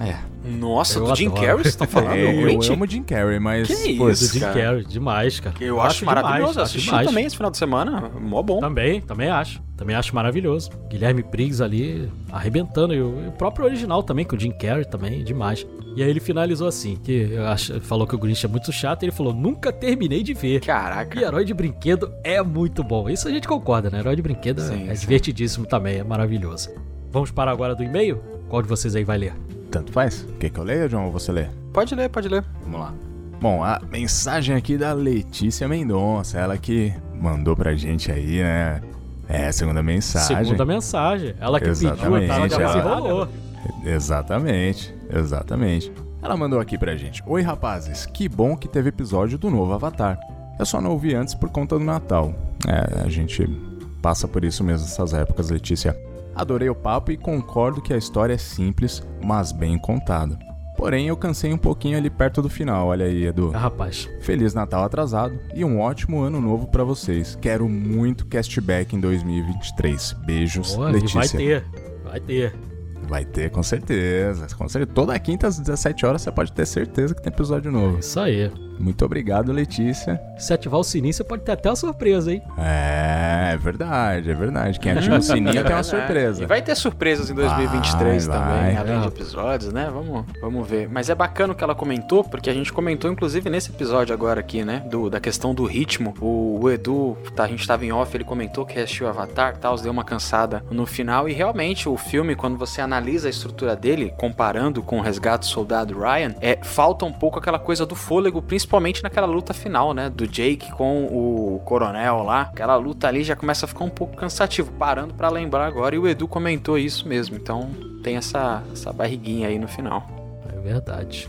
É. Nossa, Eu do Jim adoro. Carrey, vocês estão falando? É, eu Grinch? amo Jim Carrey, mas. Que pô, isso, do Jim cara. Carrey, demais, cara. Eu acho maravilhoso. demais, eu acho assisti demais. também esse final de semana. Mó bom. Também, também acho. Também acho maravilhoso. Guilherme Briggs ali arrebentando. E o, e o próprio original também, com o Jim Carrey também, demais. E aí ele finalizou assim, que eu acho, falou que o Grinch é muito chato, e ele falou, nunca terminei de ver. E Caraca. Herói de Brinquedo é muito bom. Isso a gente concorda, né? Herói de Brinquedo é- Sim, é sim. divertidíssimo também, é maravilhoso. Vamos parar agora do e-mail? Qual de vocês aí vai ler? Tanto faz. Quer que eu leia, John, ou você lê? Pode ler, pode ler. Vamos lá. Bom, a mensagem aqui da Letícia Mendonça, ela que mandou pra gente aí, né? É, a segunda mensagem. Segunda mensagem. Ela que pediu, Exatamente, ela já se ela- enrolou. Exatamente, exatamente. Ela mandou aqui pra gente: Oi rapazes, que bom que teve episódio do novo Avatar. Eu só não ouvi antes por conta do Natal. É, a gente passa por isso mesmo essas épocas, Letícia. Adorei o papo e concordo que a história é simples, mas bem contada. Porém, eu cansei um pouquinho ali perto do final, olha aí, Edu. Ah, rapaz. Feliz Natal atrasado e um ótimo ano novo pra vocês. Quero muito castback em 2023. Beijos, Boa, Letícia. vai ter. Vai ter. Vai ter, com certeza. Com certeza. Toda quinta às 17 horas você pode ter certeza que tem episódio novo. Isso aí. Muito obrigado, Letícia. Se ativar o sininho, você pode ter até uma surpresa, hein? É, é verdade, é verdade. Quem ativa o sininho tem uma surpresa. E vai ter surpresas em 2023 Vai, também, vai. além de episódios, né? Vamos, vamos ver. Mas é bacana o que ela comentou, porque a gente comentou, inclusive, nesse episódio agora aqui, né? Do, da questão do ritmo. O, o Edu, tá, a gente tava em off, ele comentou que assistiu Avatar e tal, deu uma cansada no final. E realmente, o filme, quando você analisa a estrutura dele, comparando com o Resgate do Soldado Ryan, é, falta um pouco aquela coisa do fôlego, principalmente naquela luta final, né? Do Jake com o coronel lá. Aquela luta ali já começa a ficar um pouco cansativo, parando pra lembrar agora. E o Edu comentou isso mesmo. Então tem essa, essa barriguinha aí no final. É verdade.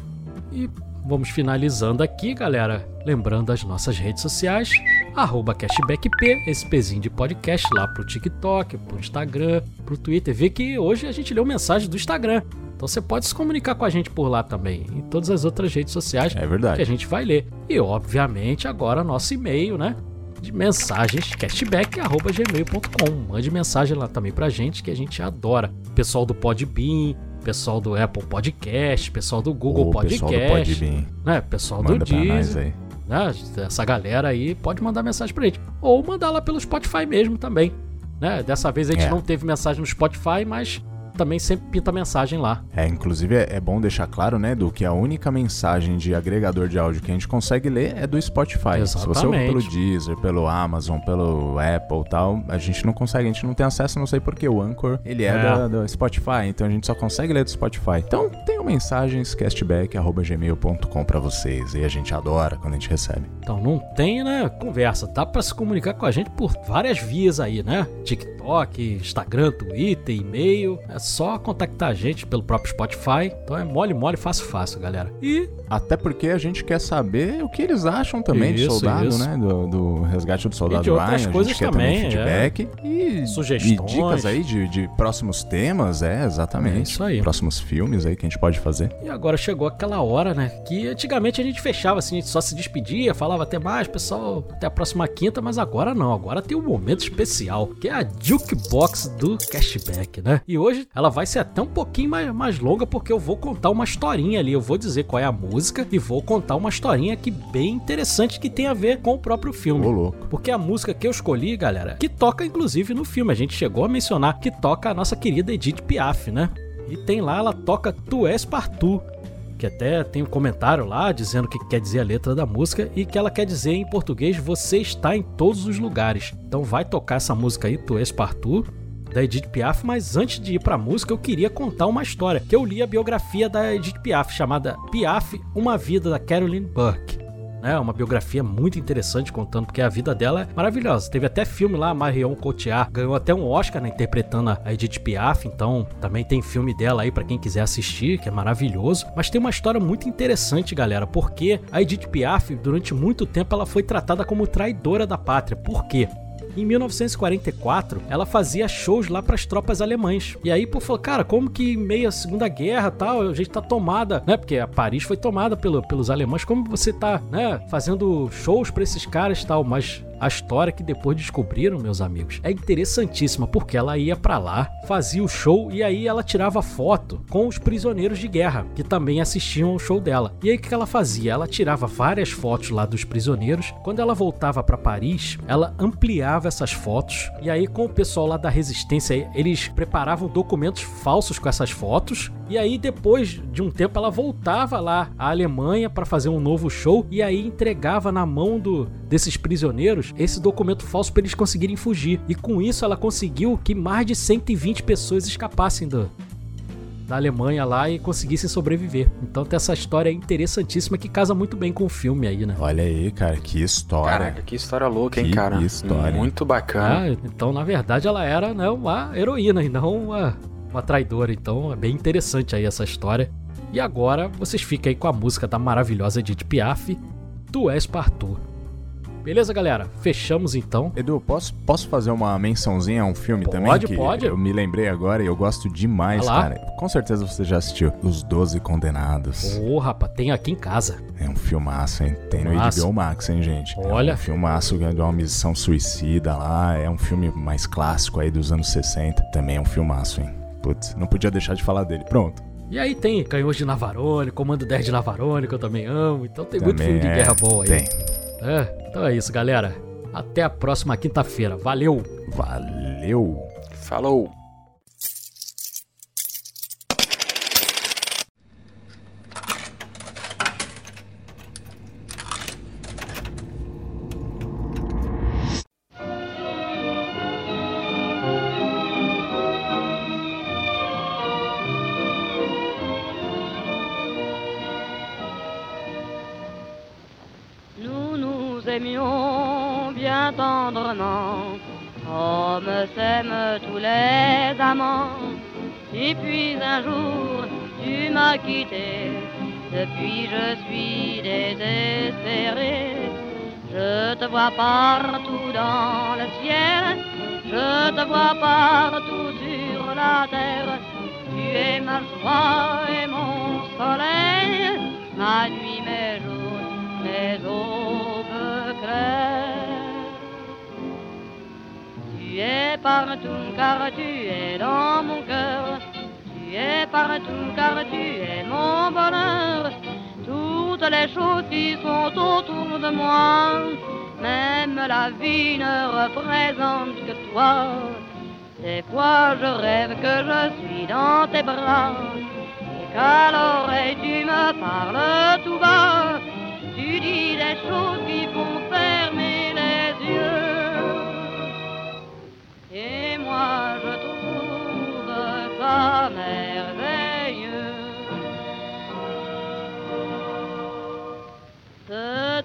E vamos finalizando aqui, galera. Lembrando as nossas redes sociais. Arroba CashbackP, esse pezinho de podcast lá pro TikTok, pro Instagram, pro Twitter. Vê que hoje a gente leu mensagem do Instagram. Então você pode se comunicar com a gente por lá também. E todas as outras redes sociais É que a verdade. gente vai ler. E obviamente agora nosso e-mail, né? De mensagens cashback.gmail.com. Mande mensagem lá também pra gente que a gente adora. Pessoal do Podbean, pessoal do Apple Podcast, pessoal do Google Ô, Podcast, pessoal do Podbean, né? Pessoal manda do Deezer, aí. né? Essa galera aí pode mandar mensagem pra gente. Ou mandar lá pelo Spotify mesmo também. Né? Dessa vez a gente É. não teve mensagem no Spotify, mas também sempre pinta mensagem lá. É, inclusive é, é bom deixar claro, né, do que a única mensagem de agregador de áudio que a gente consegue ler é do Spotify. Se você ouve pelo Exatamente. Deezer, pelo Amazon, pelo Apple e tal, a gente não consegue, a gente não tem acesso, não sei porque o Anchor, ele é, É. Da, do Spotify, então a gente só consegue ler do Spotify. Então, tenham mensagens castback@gmail.com pra vocês, e a gente adora quando a gente recebe. Então não tem, né, conversa. Dá pra se comunicar com a gente por várias vias aí, né? TikTok, Instagram, Twitter, e-mail. É só contactar a gente pelo próprio Spotify. Então é mole, mole, fácil, fácil, galera. E Até porque a gente quer saber o que eles acham também Isso, soldado, isso. né? Do, do resgate do soldado E de outras Ryan. coisas a gente quer também, é. feedback e, Sugestões. e dicas aí de, de próximos temas, é, exatamente. É isso aí. Próximos filmes aí que a gente pode fazer. E agora chegou aquela hora, né? Que antigamente a gente fechava assim, a gente só se despedia, falava até mais, pessoal, até a próxima quinta, mas agora não, agora tem um momento especial, que é a Jukebox do Cashback, né? E hoje ela vai ser até um pouquinho mais, mais longa, porque eu vou contar uma historinha ali, eu vou dizer qual é a música e vou contar uma historinha que bem interessante que tem a ver com o próprio filme. Ô, louco. Porque a música que eu escolhi, galera, que toca inclusive no filme, a gente chegou a mencionar que toca a nossa querida Edith Piaf, né? E tem lá, ela toca Tu és Partout, que até tem um comentário lá dizendo o que quer dizer a letra da música e que ela quer dizer em português você está em todos os lugares. Então vai tocar essa música aí, Tu és Partout, da Edith Piaf, mas antes de ir pra música eu queria contar uma história, que eu li a biografia da Edith Piaf, chamada Piaf, Uma Vida, da Carolyn Burke né? Uma biografia muito interessante contando porque a vida dela é maravilhosa. Teve até filme lá, Marion Cotillard ganhou até um Oscar, né, interpretando a Edith Piaf, então também tem filme dela aí pra quem quiser assistir, que é maravilhoso. Mas tem uma história muito interessante, galera, porque a Edith Piaf, durante muito tempo, ela foi tratada como traidora da pátria. Por quê? Em 1944, ela fazia shows lá para as tropas alemãs. E aí, pô, falou, cara, como que à Segunda Guerra tal, a gente tá tomada, né? Porque a Paris foi tomada pelo, pelos alemães. Como você tá, né, fazendo shows para esses caras tal? Mas a história que depois descobriram, meus amigos, é interessantíssima, porque ela ia para lá, fazia o show e aí ela tirava foto com os prisioneiros de guerra, que também assistiam ao show dela. E aí o que ela fazia? Ela tirava várias fotos lá dos prisioneiros. Quando ela voltava para Paris, ela ampliava essas fotos e aí com o pessoal lá da resistência, eles preparavam documentos falsos com essas fotos. E aí depois de um tempo ela voltava lá à Alemanha para fazer um novo show e aí entregava na mão do desses prisioneiros esse documento falso para eles conseguirem fugir. E com isso ela conseguiu que mais de 120 pessoas escapassem do, da Alemanha lá e conseguissem sobreviver. Então tem essa história interessantíssima que casa muito bem com o filme aí, né? Olha aí, cara, que história. Caraca, que história louca, hein, Que cara? história. Muito bacana. Ah, então na verdade ela era né, uma heroína e não uma, uma traidora. Então é bem interessante aí essa história. E agora vocês ficam aí com a música da maravilhosa Edith Piaf, Tu és Partout. Beleza, galera? Fechamos então. Edu, posso, posso fazer uma mençãozinha a um filme Pode, também? que pode. Eu me lembrei agora e eu gosto demais, cara. Com certeza você já assistiu Os Doze Condenados. Ô, rapaz, tem aqui em casa. É um filmaço, hein? Tem no Filmaço. HBO Max, hein, gente? Olha. É um filmaço de uma missão suicida lá. É um filme mais clássico aí dos anos 60. Também é um filmaço, hein? Putz, não podia deixar de falar dele. Pronto. E aí tem Canhões de Navarone, Comando 10 de Navarone, que eu também amo. Então tem muito Também filme de é, guerra boa aí. Tem. É, então é isso, galera. Até a próxima quinta-feira. Valeu! Valeu. Falou. Depuis je suis désespéré. Je te vois partout dans le ciel, je te vois partout sur la terre. Tu es ma joie et mon soleil, ma nuit, mes jours, mes aubes claires. Tu es partout car tu es dans mon cœur. Es partout car tu es mon bonheur. Toutes les choses qui sont autour de moi, même la vie ne représente que toi. Des fois je rêve que je suis dans tes bras? Et qu'à l'oreille tu me parles tout bas? Tu dis des choses qui font fermer les yeux. Et moi je trouve ça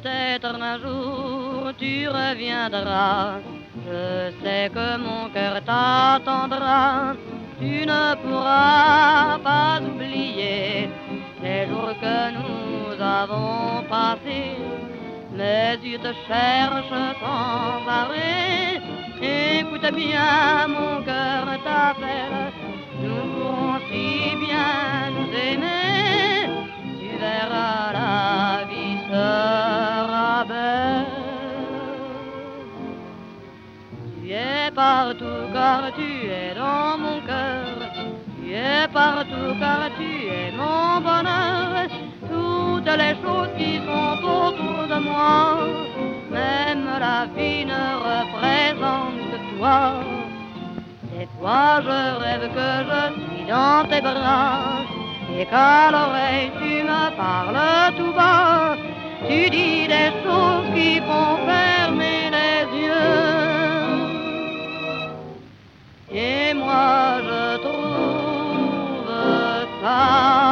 Peut-être un jour tu reviendras Je sais que mon cœur t'attendra. Tu ne pourras pas oublier les jours que nous avons passés. Mais tu te cherches sans arrêt. Écoute bien, mon cœur t'appelle. Nous pourrons si bien nous aimer. Tu verras, la vie belle. Tu es partout car tu es dans mon cœur. Tu es partout car tu es mon bonheur. Toutes les choses qui sont autour de moi, même la vie ne représente toi. Des fois je rêve que je suis dans tes bras et qu'à l'oreille tu me parles tout bas. Tu dis des choses qui font fermer les yeux. Et moi je trouve ça.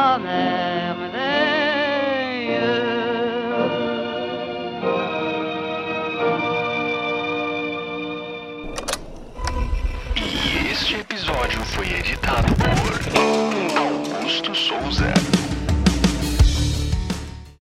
E este episódio foi editado por Augusto Souza.